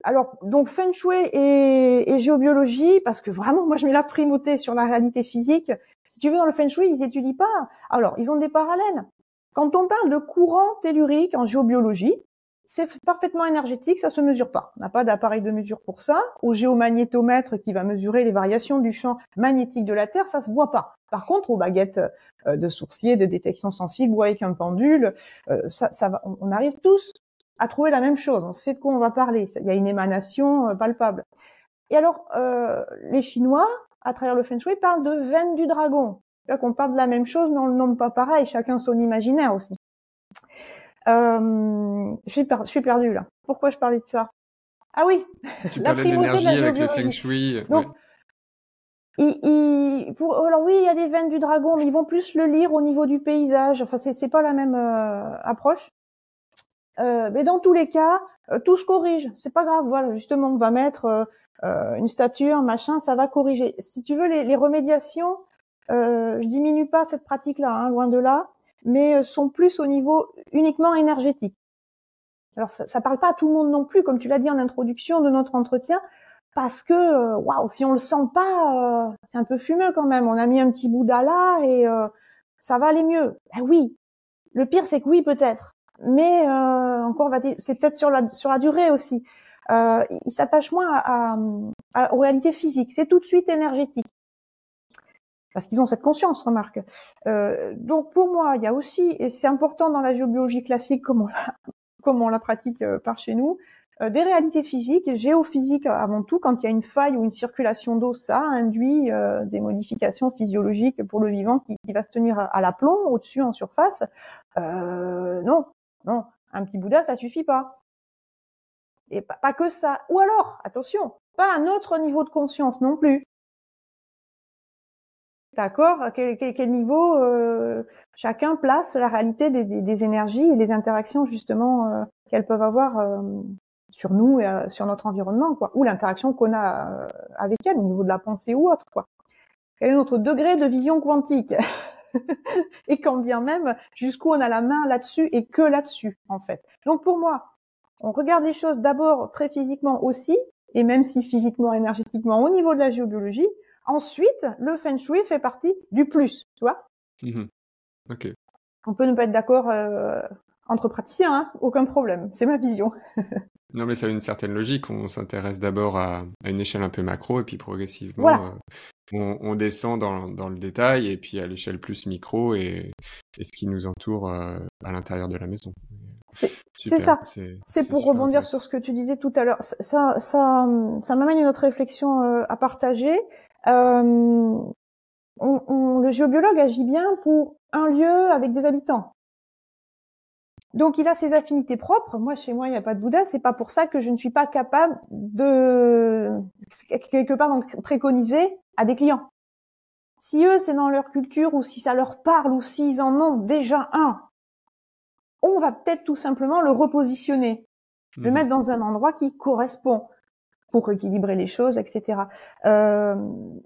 alors, donc Feng Shui et, et, géobiologie, parce que vraiment, moi, je mets la primauté sur la réalité physique. Si tu veux, dans le Feng Shui, ils étudient pas. Alors, ils ont des parallèles. Quand on parle de courant tellurique en géobiologie, c'est parfaitement énergétique, ça se mesure pas. On n'a pas d'appareil de mesure pour ça. Au géomagnétomètre qui va mesurer les variations du champ magnétique de la Terre, ça se voit pas. Par contre, aux baguettes euh, de sourcier, de détection sensible ou avec un pendule, euh, ça, ça on arrive tous à trouver la même chose. On sait de quoi on va parler. Il y a une émanation euh, palpable. Et alors, les Chinois, à travers le feng shui, parle de veine du dragon. Là qu'on parle de la même chose, mais on le nomme pas pareil. Chacun son imaginaire aussi. Euh, je suis, per je suis perdue là. Pourquoi je parlais de ça? Ah oui, tu la parlais de l'énergie avec le feng shui. Donc, il, il, pour, alors oui, il y a des veines du dragon, mais ils vont plus le lire au niveau du paysage. Enfin, c'est, pas la même euh, approche. Euh, mais dans tous les cas, euh, tout se corrige. C'est pas grave. Voilà, justement, on va mettre euh, une statue, un machin, ça va corriger. Si tu veux, les, les remédiations, euh, je diminue pas cette pratique-là, hein, loin de là, mais euh, sont plus au niveau uniquement énergétique. Alors ça, ça parle pas à tout le monde non plus, comme tu l'as dit en introduction de notre entretien, parce que euh, waouh, si on le sent pas, c'est un peu fumeux quand même. On a mis un petit bout là et ça va aller mieux. Ben oui. Le pire, c'est que oui, peut-être, mais encore, c'est peut-être sur la sur la durée aussi euh, ils s'attachent moins à, à, aux réalités physiques. C'est tout de suite énergétique. Parce qu'ils ont cette conscience, remarque. Euh, donc pour moi, il y a aussi, et c'est important dans la géobiologie classique comme on la, comme on la pratique euh, par chez nous, euh, des réalités physiques, géophysiques avant tout. Quand il y a une faille ou une circulation d'eau, ça induit euh, des modifications physiologiques pour le vivant qui, qui va se tenir à, l'aplomb, au-dessus, en surface. Euh, non, non, Un petit Bouddha, ça suffit pas. Et pas, que ça. Ou alors, attention, pas un autre niveau de conscience non plus. D'accord à quel, quel, niveau euh, chacun place la réalité des, des, des, énergies et les interactions justement euh, qu'elles peuvent avoir euh, sur nous et euh, sur notre environnement, quoi, ou l'interaction qu'on a euh, avec elles au niveau de la pensée ou autre, quoi. Quel est notre degré de vision quantique? Et quand bien même jusqu'où on a la main là-dessus et que là-dessus, en fait. Donc pour moi, on regarde les choses d'abord très physiquement aussi, et même si physiquement, énergétiquement, au niveau de la géobiologie, Ensuite, le feng shui fait partie du plus, tu vois. Mmh ok. On peut ne pas être d'accord euh, entre praticiens, hein, aucun problème. C'est ma vision. non, mais ça a une certaine logique. On s'intéresse d'abord à, à, une échelle un peu macro et puis progressivement, voilà. euh, on, on, descend dans, dans, le détail et puis à l'échelle plus micro et, et, ce qui nous entoure euh, à l'intérieur de la maison. C'est ça. C'est pour rebondir sur ce que tu disais tout à l'heure. Ça, ça, ça, m'amène une autre réflexion euh, à partager. Euh, on, on, le géobiologue agit bien pour un lieu avec des habitants. Donc il a ses affinités propres. Moi, chez moi, il n'y a pas de Bouddha. C'est pas pour ça que je ne suis pas capable de quelque part donc préconiser à des clients. Si eux, c'est dans leur culture ou si ça leur parle ou s'ils en ont déjà un, on va peut-être tout simplement le repositionner, mmh. le mettre dans un endroit qui correspond pour équilibrer les choses, etc. Euh,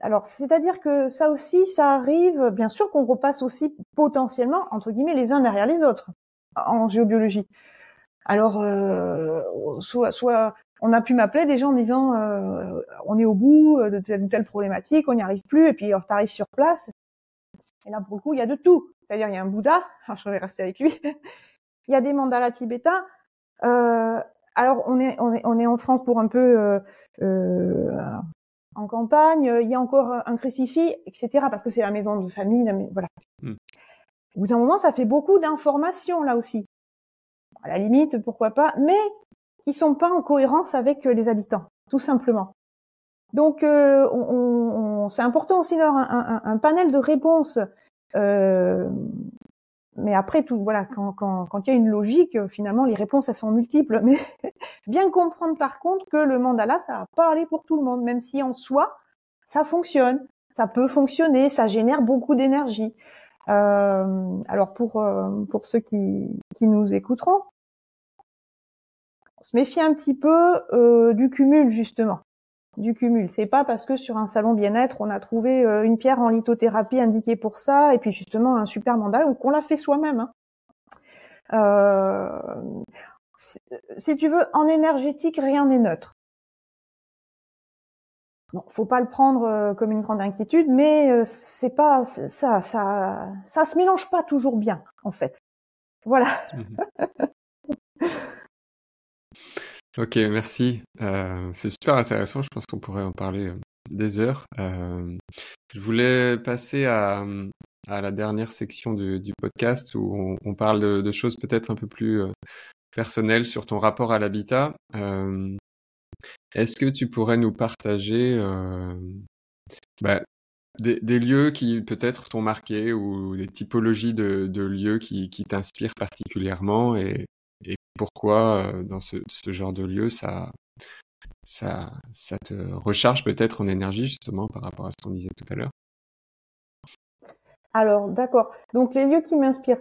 alors, c'est-à-dire que ça aussi, ça arrive, bien sûr qu'on repasse aussi potentiellement, entre guillemets, les uns derrière les autres en géobiologie. Alors, euh, soit, soit on a pu m'appeler des gens en disant euh, on est au bout de telle ou telle problématique, on n'y arrive plus, et puis tu arrives sur place. Et là, pour le coup, il y a de tout. C'est-à-dire, il y a un Bouddha, alors je vais rester avec lui, il y a des mandalas tibétains, euh, alors on est, on est on est en France pour un peu euh, euh, en campagne. Il y a encore un crucifix, etc. Parce que c'est la maison de famille. La, voilà. Mm. Au bout d'un moment, ça fait beaucoup d'informations là aussi. À la limite, pourquoi pas, mais qui sont pas en cohérence avec les habitants, tout simplement. Donc, euh, on, on, c'est important aussi d'avoir un, un, un, panel de réponses euh, mais après tout, voilà, quand, il y a une logique, euh, finalement, les réponses elles sont multiples. Mais bien comprendre par contre que le mandala, ça va pas aller pour tout le monde, même si en soi, ça fonctionne, ça peut fonctionner, ça génère beaucoup d'énergie. Euh, alors pour euh, pour ceux qui qui nous écouteront, on se méfie un petit peu du cumul justement du cumul. C'est pas parce que sur un salon bien-être, on a trouvé euh, une pierre en lithothérapie indiquée pour ça, et puis justement un super mandal, ou qu'on l'a fait soi-même. Hein. Euh, si tu veux, en énergétique, rien n'est neutre. Bon, faut pas le prendre euh, comme une grande inquiétude, mais c'est pas ça, ça, ça se mélange pas toujours bien, en fait. Voilà. Mmh Ok, merci. Euh, c'est super intéressant. Je pense qu'on pourrait en parler euh, des heures. Euh, je voulais passer à, à, la dernière section du, du podcast où on, parle de, choses peut-être un peu plus personnelles sur ton rapport à l'habitat. Est-ce que tu pourrais nous partager bah, des, des, lieux qui peut-être t'ont marqué ou des typologies de, de lieux qui, qui t'inspirent particulièrement et, et pourquoi euh, dans ce, ce, genre de lieu ça, ça, ça te recharge peut-être en énergie justement par rapport à ce qu'on disait tout à l'heure? Alors d'accord, donc les lieux qui m'inspirent.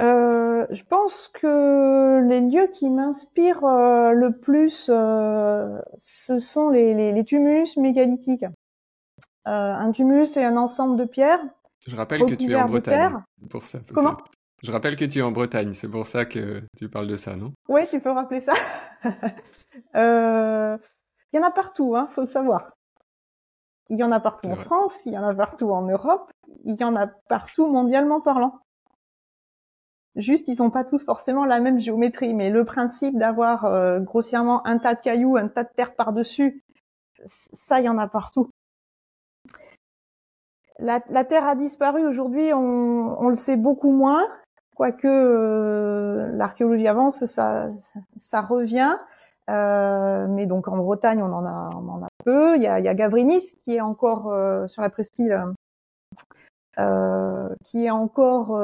Euh, je pense que les lieux qui m'inspirent euh, le plus, euh, ce sont les, les, les tumulus mégalithiques. Un tumulus, c'est un ensemble de pierres. Je rappelle que tu es en Bretagne. Pour ça, Comment? Je rappelle que tu es en Bretagne, c'est pour ça que tu parles de ça, non? Oui, tu peux rappeler ça. euh, il y en a partout, hein, faut le savoir. Il y en a partout en. France, il y en a partout en Europe, il y en a partout mondialement parlant. Juste, ils n'ont pas tous forcément la même géométrie, mais le principe d'avoir euh, grossièrement un tas de cailloux, un tas de terre par-dessus, ça, il y en a partout. La, la Terre a disparu aujourd'hui, on, on, le sait beaucoup moins, quoique euh, l'archéologie avance, ça, ça, ça revient. Euh, mais donc en Bretagne, on en a, on en a peu. Il y a, il y a Gavrinis qui est encore euh, sur la presqu'île, euh, qui est encore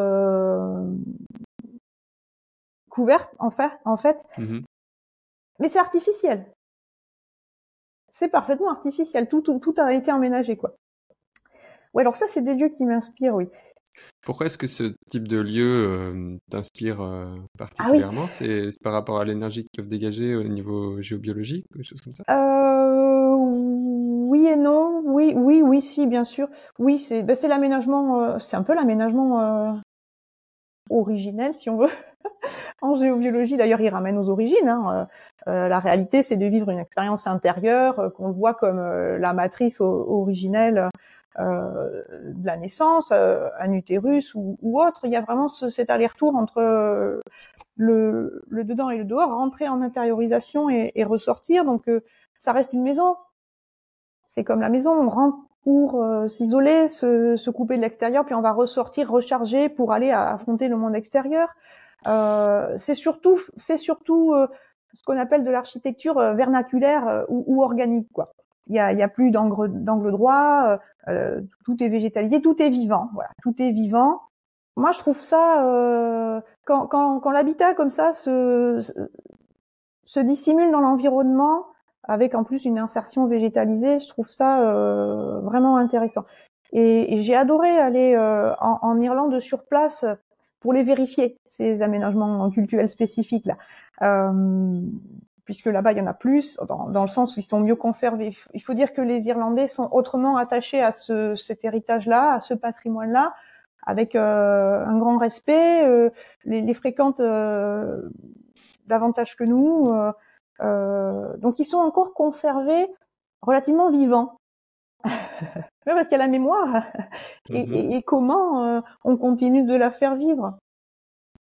couverte en fait, en fait. Mmh mais c'est artificiel. C'est parfaitement artificiel. Tout, tout, tout a été emménagé, quoi. Ouais, alors ça, c'est des lieux qui m'inspirent, oui. Pourquoi est-ce que ce type de lieu euh, t'inspire euh, ah particulièrement? C'est par rapport à l'énergie qu'ils peuvent dégager au niveau géobiologique ou des choses comme ça? Euh, Oui et non. Oui, oui, oui, si, bien sûr. Oui, c'est ben, l'aménagement, c'est un peu l'aménagement originel, si on veut, en géobiologie. D'ailleurs, il ramène aux origines. Hein. la réalité, c'est de vivre une expérience intérieure qu'on voit comme la matrice originelle euh, de la naissance, euh, un utérus ou, ou, autre. Il y a vraiment ce, cet aller-retour entre euh, le, dedans et le dehors, rentrer en intériorisation et, ressortir. Donc ça reste une maison. C'est comme la maison, on rentre pour s'isoler, se, se, couper de l'extérieur, puis on va ressortir recharger pour aller affronter le monde extérieur. Euh, c'est surtout, c'est surtout ce qu'on appelle de l'architecture vernaculaire ou, ou, organique, quoi il y a, y a, plus d'angle droit, euh, euh, tout est végétalisé, tout est vivant. Voilà, tout est vivant. Moi, je trouve ça euh, quand, quand, quand l'habitat comme ça se, se dissimule dans l'environnement, avec en plus une insertion végétalisée, je trouve ça euh, vraiment intéressant. Et, et j'ai adoré aller euh, en, en, Irlande sur place pour les vérifier ces aménagements culturels spécifiques là. Puisque là-bas il y en a plus, dans, dans, le sens où ils sont mieux conservés. Il faut dire que les Irlandais sont autrement attachés à ce, cet héritage-là, à ce patrimoine-là, avec euh, un grand respect, euh, les, les, fréquentent euh, davantage que nous. Euh, donc ils sont encore conservés relativement vivants. parce qu'il y a la mémoire. et, mm-hmm. et, et, comment on continue de la faire vivre?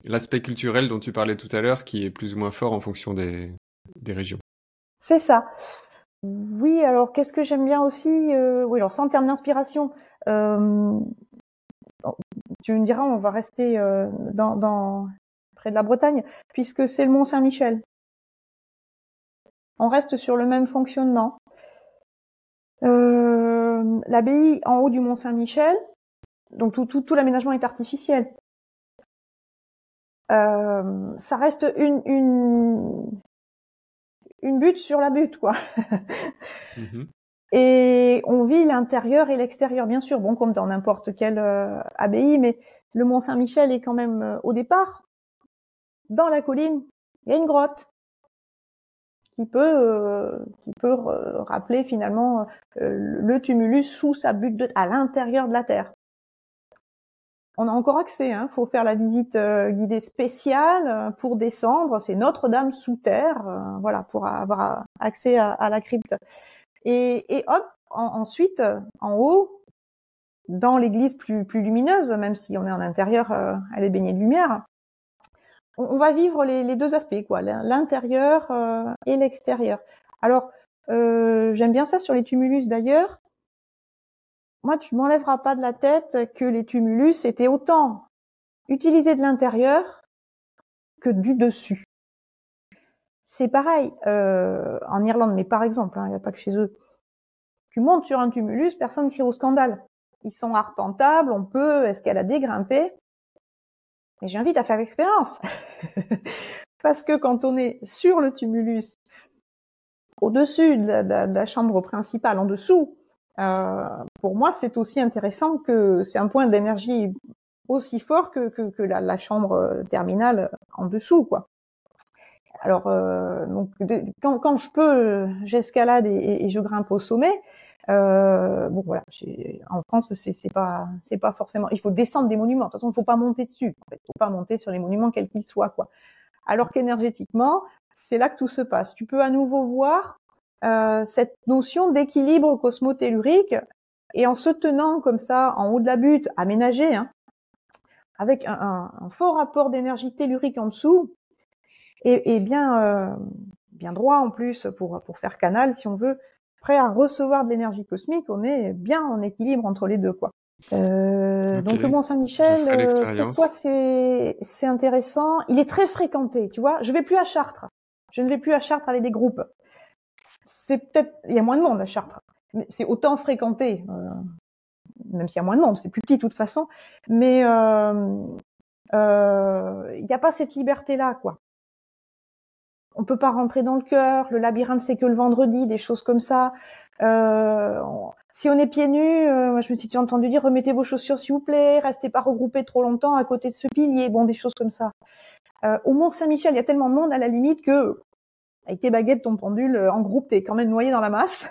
L'aspect culturel dont tu parlais tout à l'heure, qui est plus ou moins fort en fonction des, des régions. C'est ça. Oui, alors qu'est-ce que j'aime bien aussi euh, Oui, alors ça en termes d'inspiration. Euh, tu me diras, on va rester euh, dans, dans, près de la Bretagne, puisque c'est le Mont Saint-Michel. On reste sur le même fonctionnement. Euh, L'abbaye en haut du Mont Saint-Michel, donc tout, tout, tout l'aménagement est artificiel. Euh, ça reste une, une, une butte sur la butte, quoi. Mhm. Et on vit l'intérieur et l'extérieur, bien sûr, bon, comme dans n'importe quelle euh, abbaye, mais le Mont Saint-Michel est quand même euh, au départ, dans la colline, il y a une grotte qui peut, euh, qui peut rappeler finalement le tumulus sous sa butte à l'intérieur de la terre on a encore accès. Hein. faut faire la visite euh, guidée spéciale euh, pour descendre. C'est Notre-Dame sous terre, euh, voilà, pour avoir accès à, la crypte. Et, hop, ensuite, en haut, dans l'église plus, lumineuse, même si on est en intérieur, elle est baignée de lumière. On, va vivre les, les, deux aspects, quoi, l'intérieur et l'extérieur. Alors, j'aime bien ça sur les tumulus d'ailleurs moi, tu m'enlèveras pas de la tête que les tumulus étaient autant utilisés de l'intérieur que du dessus. C'est pareil euh, en Irlande, mais par exemple, il hein, n'y a pas que chez eux. Tu montes sur un tumulus, personne crie au scandale. Ils sont arpentables, on peut escalader, grimper. Mais j'invite à faire l'expérience. Parce que quand on est sur le tumulus, au-dessus de, la, chambre principale, en dessous, pour moi, c'est aussi intéressant que c'est un point d'énergie aussi fort que, la, chambre terminale en dessous, quoi. Alors, euh, donc, quand, je peux, j'escalade et, je grimpe au sommet. Euh, bon, voilà. En France, c'est pas, c'est pas forcément. Il faut descendre des monuments. De toute façon, il faut pas monter dessus. Il faut pas monter sur les monuments quels qu'ils soient, quoi. Alors qu'énergétiquement, c'est là que tout se passe. Tu peux à nouveau voir euh, cette notion d'équilibre cosmotellurique et en se tenant comme ça en haut de la butte, aménagé, hein, avec un, un, fort rapport d'énergie tellurique en dessous, et, et bien, euh, bien droit en plus pour, pour faire canal si on veut, prêt à recevoir de l'énergie cosmique, on est bien en équilibre entre les deux. quoi. Euh, Donc le Mont Saint-Michel, euh, pourquoi c'est c'est intéressant Il est très fréquenté, tu vois. Je vais plus à Chartres. Je ne vais plus à Chartres avec des groupes peut-être il y a moins de monde à Chartres, mais c'est autant fréquenté, euh, même s'il y a moins de monde, c'est plus petit de toute façon, mais euh, euh, il n'y a pas cette liberté là, quoi. on peut pas rentrer dans le cœur, le labyrinthe c'est que le vendredi, des choses comme ça. Si on est pieds nus, moi je me suis entendu dire remettez vos chaussures s'il vous plaît, restez pas regroupés trop longtemps à côté de ce pilier, bon des choses comme ça. Au Mont Saint-Michel, il y a tellement de monde à la limite que avec tes baguettes, ton pendule, euh, en groupe, t'es quand même noyé dans la masse.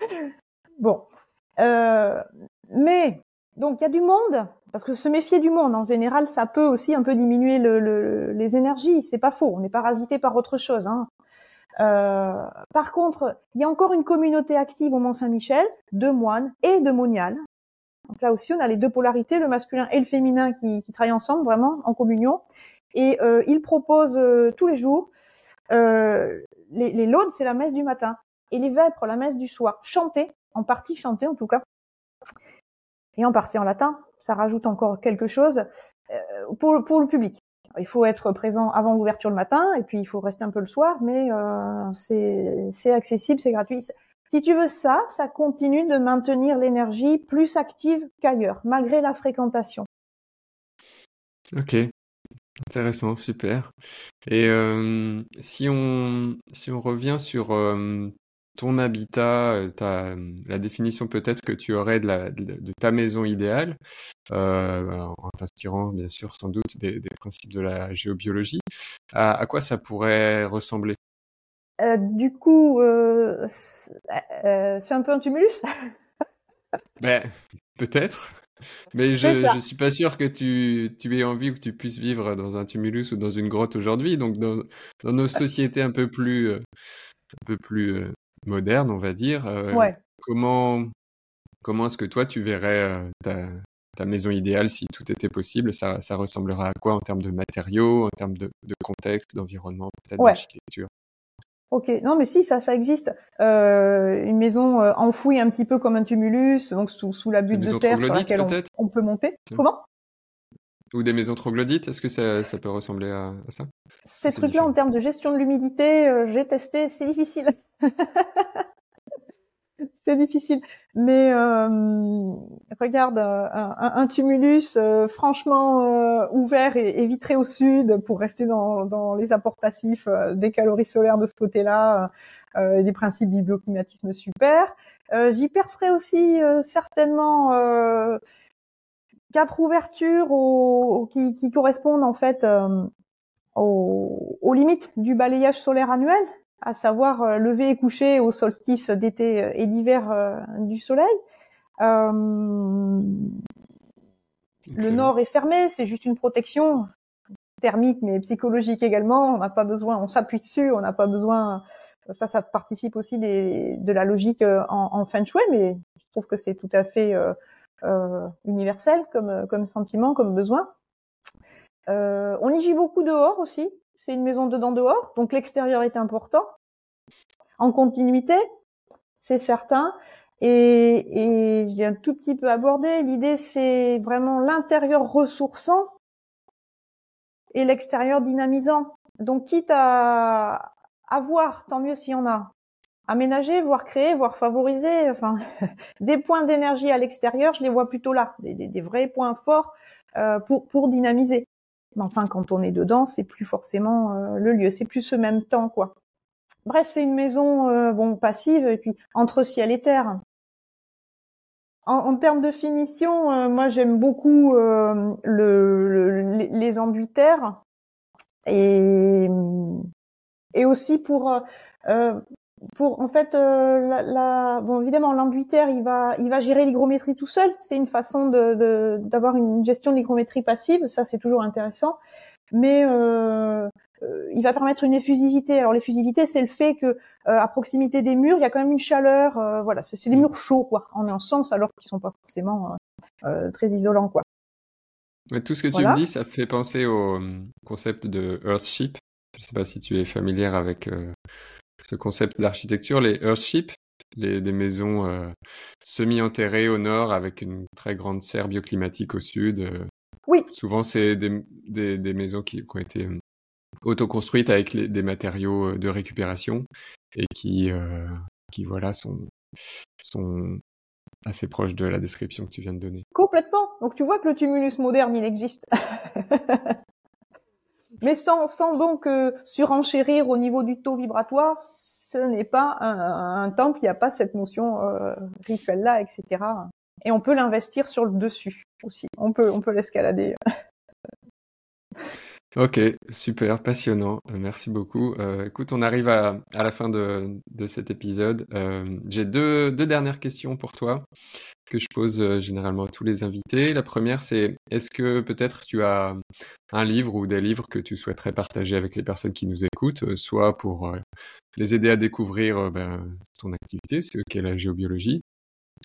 bon, mais donc il y a du monde, parce que se méfier du monde en général, ça peut aussi un peu diminuer le, les énergies. C'est pas faux, on est parasité par autre chose. Hein. Euh, par contre, il y a encore une communauté active au Mont Saint-Michel de moines et de moniales. Donc là aussi, on a les deux polarités, le masculin et le féminin qui, qui travaillent ensemble vraiment en communion. Et euh, ils proposent euh, tous les jours euh, les, les laudes, c'est la messe du matin, et les vêpres, la messe du soir, chanter, en partie chanter en tout cas, et en partie en latin. Ça rajoute encore quelque chose euh, pour, pour le public. Il faut être présent avant l'ouverture le matin et puis il faut rester un peu le soir, mais euh, c'est accessible, c'est gratuit. Si tu veux ça, ça continue de maintenir l'énergie plus active qu'ailleurs, malgré la fréquentation. Ok, intéressant, super. Et euh, si on si on revient sur euh, ton habitat, euh, la définition peut-être que tu aurais de, la, de, ta maison idéale, euh, en t'inspirant bien sûr sans doute des, principes de la géobiologie, à, quoi ça pourrait ressembler? Euh, Du coup, c'est un peu un tumulus? Ben, Peut-être. Mais je ne suis pas sûr que tu, tu aies envie ou que tu puisses vivre dans un tumulus ou dans une grotte aujourd'hui. Donc, dans, dans, nos sociétés un peu plus, un peu plus moderne, on va dire. Euh, comment comment est-ce que toi tu verrais euh, ta, maison idéale si tout était possible? Ça, ça ressemblera à quoi en termes de matériaux, en termes de, contexte, d'environnement, peut-être d'architecture? Ok, non mais si ça, ça existe. Euh, une maison enfouie un petit peu comme un tumulus, donc sous, sous la butte de terre sur laquelle on, peut monter. Comment? Ou des maisons troglodytes, est-ce que ça, ça, peut ressembler à, ça? Ces trucs-là, en termes de gestion de l'humidité, j'ai testé, c'est difficile. c'est difficile. Mais euh, regarde, euh, un, tumulus euh, franchement ouvert et, vitré au sud pour rester dans, les apports passifs des calories solaires de ce côté-là, des principes du bioclimatisme super. J'y percerai aussi certainement quatre ouvertures qui, correspondent en fait aux limites du balayage solaire annuel à savoir euh, lever et coucher au solstice d'été euh, et d'hiver euh, du soleil. le nord est fermé, c'est juste une protection thermique mais psychologique également. On n'a pas besoin, on s'appuie dessus, on n'a pas besoin. Ça, ça participe aussi des, de la logique en, en feng shui, mais je trouve que c'est tout à fait euh, universel comme, comme sentiment, comme besoin. Euh, on y vit beaucoup dehors aussi. C'est une maison dedans dehors, donc l'extérieur est important. En continuité, c'est certain. Et, et j'ai un tout petit peu abordé. L'idée, c'est vraiment l'intérieur ressourçant et l'extérieur dynamisant. Donc, quitte à avoir, tant mieux s'il y en a. Aménager, voire créer, voire favoriser. Enfin, des points d'énergie à l'extérieur, je les vois plutôt là, des, vrais points forts euh, pour pour dynamiser. Mais enfin, quand on est dedans, c'est plus forcément euh, le lieu, c'est plus ce même temps, quoi. Bref, c'est une maison euh, bon passive et puis entre ciel et terre. En, termes de finition, euh, moi j'aime beaucoup le, les enduits et aussi pour pour en fait la, la, bon évidemment l'enduit terre il va il va gérer l'hygrométrie tout seul. C'est une façon de d'avoir une gestion de l'hygrométrie passive. Ça c'est toujours intéressant. Mais euh, il va permettre une effusivité. Alors l'effusivité c'est le fait que à proximité des murs il y a quand même une chaleur voilà. C'est des murs chauds quoi. En un sens alors qu'ils sont pas forcément très isolants quoi. Tout ce que tu me dis ça fait penser au concept de Earthship je sais pas si tu es familière avec ce concept d'architecture, les Earthships, les, des maisons euh, semi-enterrées au nord avec une très grande serre bioclimatique au sud. Euh. oui. Souvent, c'est des, des, des, maisons qui, qui ont été euh, autoconstruites avec les, des matériaux de récupération et qui, qui voilà, sont, sont assez proches de la description que tu viens de donner. Complètement. Donc tu vois que le tumulus moderne, il existe. Mais sans, sans donc surenchérir au niveau du taux vibratoire, ce n'est pas un, temple, il n'y a pas cette notion rituelle-là, etc. Et on peut l'investir sur le dessus aussi. On peut, on peut l'escalader. Ok, super, passionnant. Euh, merci beaucoup. Euh, écoute, on arrive à, la fin de, cet épisode. Euh, j'ai deux, dernières questions pour toi que je pose généralement à tous les invités. La première, c'est est-ce que peut-être tu as un livre ou des livres que tu souhaiterais partager avec les personnes qui nous écoutent, soit pour les aider à découvrir ben, ton activité, ce qu'est la géobiologie,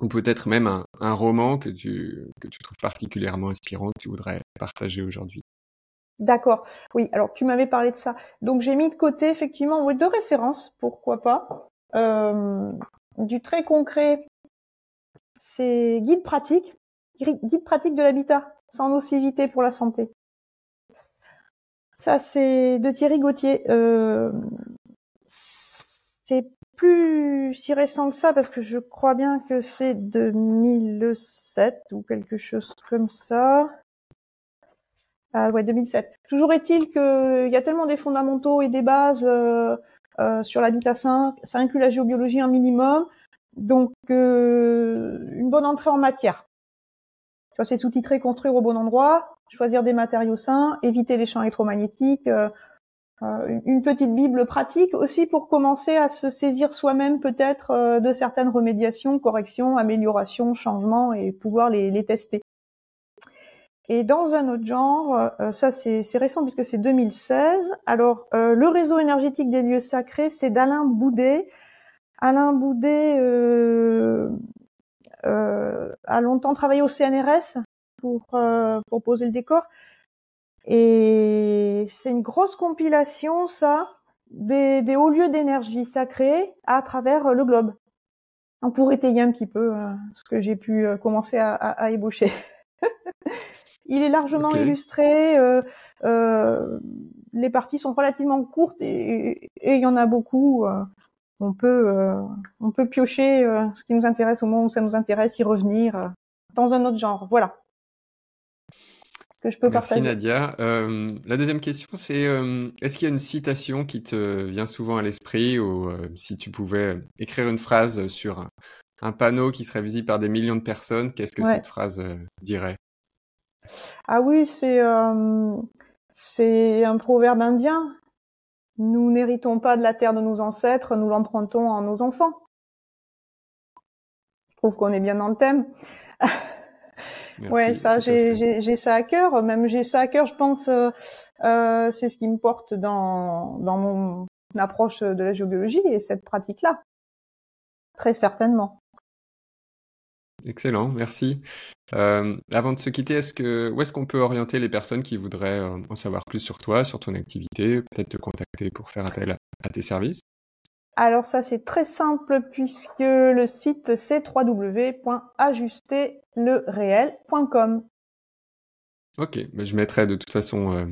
ou peut-être même un, roman que tu, que tu trouves particulièrement inspirant que tu voudrais partager aujourd'hui? D'accord. Oui, alors tu m'avais parlé de ça. Donc j'ai mis de côté effectivement deux références, pourquoi pas. Euh, du très concret, c'est guide pratique, guide pratique de l'habitat, sans nocivité pour la santé. Ça c'est de Thierry Gauthier. Euh, c'est plus si récent que ça parce que je crois bien que c'est 2007 ou quelque chose comme ça. Ah ouais, 2007. Toujours est-il qu'il y a tellement des fondamentaux et des bases euh, euh, sur l'habitat sain, ça inclut la géobiologie un minimum, donc euh, une bonne entrée en matière. C'est sous-titré construire au bon endroit, choisir des matériaux sains, éviter les champs électromagnétiques, une petite bible pratique aussi pour commencer à se saisir soi-même peut-être de certaines remédiations, corrections, améliorations, changements et pouvoir les, tester. Et dans un autre genre, euh, ça c'est récent puisque c'est 2016. Alors euh, le réseau énergétique des lieux sacrés, c'est d'Alain Boudet. Alain Boudet euh, a longtemps travaillé au CNRS pour, pour poser le décor. Et c'est une grosse compilation, ça, des, des hauts lieux d'énergie sacrés à travers le globe. pour étayer un petit peu ce que j'ai pu commencer à, à, à ébaucher. Il est largement illustré. Euh, euh, les parties sont relativement courtes et, il y en a beaucoup. Euh, on peut on peut piocher ce qui nous intéresse au moment où ça nous intéresse, y revenir dans un autre genre. Voilà. Ce que je peux Merci Nadia. la deuxième question, c'est est-ce qu'il y a une citation qui te vient souvent à l'esprit ou si tu pouvais écrire une phrase sur un, panneau qui serait visible par des millions de personnes, qu'est-ce que cette phrase dirait? Ah oui, c'est euh, c'est un proverbe indien. Nous n'héritons pas de la terre de nos ancêtres, nous l'empruntons à nos enfants. Je trouve qu'on est bien dans le thème. ouais, ça, j'ai ça à cœur. Même j'ai ça à cœur. Je pense, euh, euh, c'est ce qui me porte dans dans mon approche de la géobiologie et cette pratique-là, très certainement. Excellent, merci. Euh, avant de se quitter, est-ce que, où est-ce qu'on peut orienter les personnes qui voudraient euh, en savoir plus sur toi, sur ton activité, peut-être te contacter pour faire appel à, tes services? Alors ça, c'est très simple puisque le site c'est www.ajusterleréel.com. Ok, mais je mettrai de toute façon euh,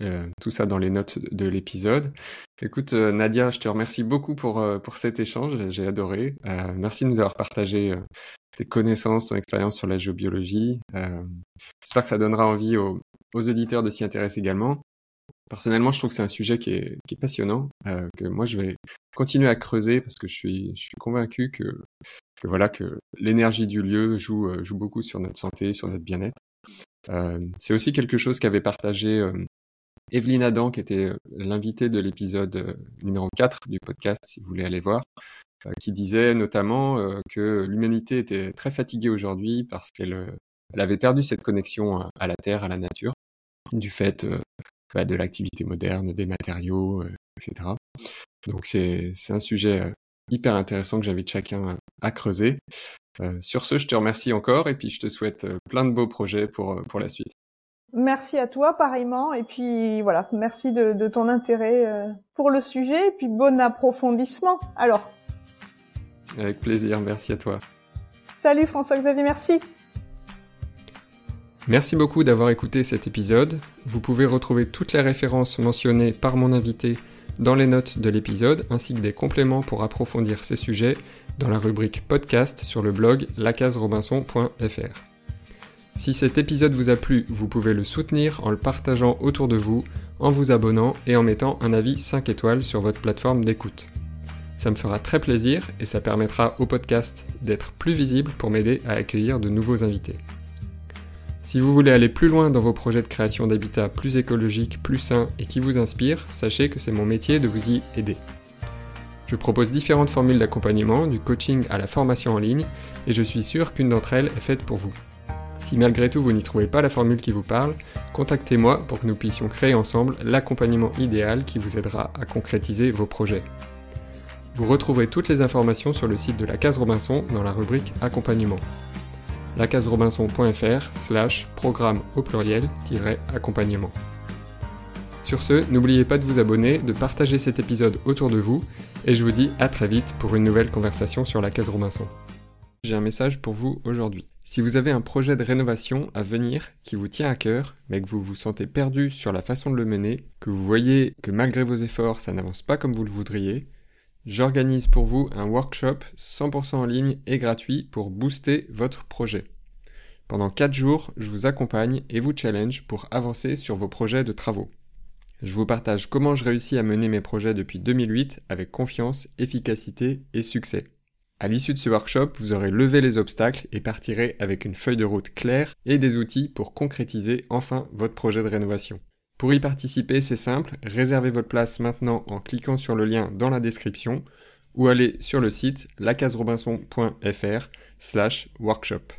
euh, tout ça dans les notes de l'épisode. Écoute, euh, Nadia, je te remercie beaucoup pour, pour cet échange, j'ai adoré. merci de nous avoir partagé tes connaissances, ton expérience sur la géobiologie. J'espère que ça donnera envie aux, auditeurs de s'y intéresser également. Personnellement, je trouve que c'est un sujet qui est, qui est passionnant, que moi je vais continuer à creuser parce que je suis, je suis convaincu que, que voilà que l'énergie du lieu joue, joue beaucoup sur notre santé, sur notre bien-être. Euh, c'est aussi quelque chose qu'avait partagé euh, Evelyne Adam, qui était euh, l'invitée de l'épisode numéro 4 du podcast, si vous voulez aller voir, qui disait notamment que l'humanité était très fatiguée aujourd'hui parce qu'elle avait perdu cette connexion à la Terre, à la nature, du fait bah, de l'activité moderne, des matériaux, etc. Donc c'est un sujet hyper intéressant que j'invite chacun à creuser. Euh, sur ce, je te remercie encore et puis je te souhaite euh, plein de beaux projets pour, euh, pour la suite. Merci à toi pareillement et puis voilà, merci de, ton intérêt pour le sujet et puis bon approfondissement. Alors. Avec plaisir, merci à toi. Salut François-Xavier, merci. Merci beaucoup d'avoir écouté cet épisode. Vous pouvez retrouver toutes les références mentionnées par mon invité dans les notes de l'épisode ainsi que des compléments pour approfondir ces sujets dans la rubrique podcast sur le blog lacaserobinson.fr. Si cet épisode vous a plu, vous pouvez le soutenir en le partageant autour de vous, en vous abonnant et en mettant un avis 5 étoiles sur votre plateforme d'écoute. Ça me fera très plaisir et ça permettra au podcast d'être plus visible pour m'aider à accueillir de nouveaux invités. Si vous voulez aller plus loin dans vos projets de création d'habitat plus écologiques, plus sains et qui vous inspirent, sachez que c'est mon métier de vous y aider. Je propose différentes formules d'accompagnement, du coaching à la formation en ligne, et je suis sûr qu'une d'entre elles est faite pour vous. Si malgré tout vous n'y trouvez pas la formule qui vous parle, contactez-moi pour que nous puissions créer ensemble l'accompagnement idéal qui vous aidera à concrétiser vos projets. Vous retrouverez toutes les informations sur le site de la Case Robinson dans la rubrique Accompagnement. lacaserobinson.fr slash programme au pluriel accompagnement. Sur ce, n'oubliez pas de vous abonner, de partager cet épisode autour de vous, et je vous dis à très vite pour une nouvelle conversation sur la Case Robinson. J'ai un message pour vous aujourd'hui. Si vous avez un projet de rénovation à venir qui vous tient à cœur, mais que vous vous sentez perdu sur la façon de le mener, que vous voyez que malgré vos efforts ça n'avance pas comme vous le voudriez, j'organise pour vous un workshop 100% en ligne et gratuit pour booster votre projet. Pendant 4 jours, je vous accompagne et vous challenge pour avancer sur vos projets de travaux. Je vous partage comment je réussis à mener mes projets depuis 2008 avec confiance, efficacité et succès. À l'issue de ce workshop, vous aurez levé les obstacles et partirez avec une feuille de route claire et des outils pour concrétiser enfin votre projet de rénovation. Pour y participer, c'est simple, réservez votre place maintenant en cliquant sur le lien dans la description ou allez sur le site lacaserobinson.fr slash workshop.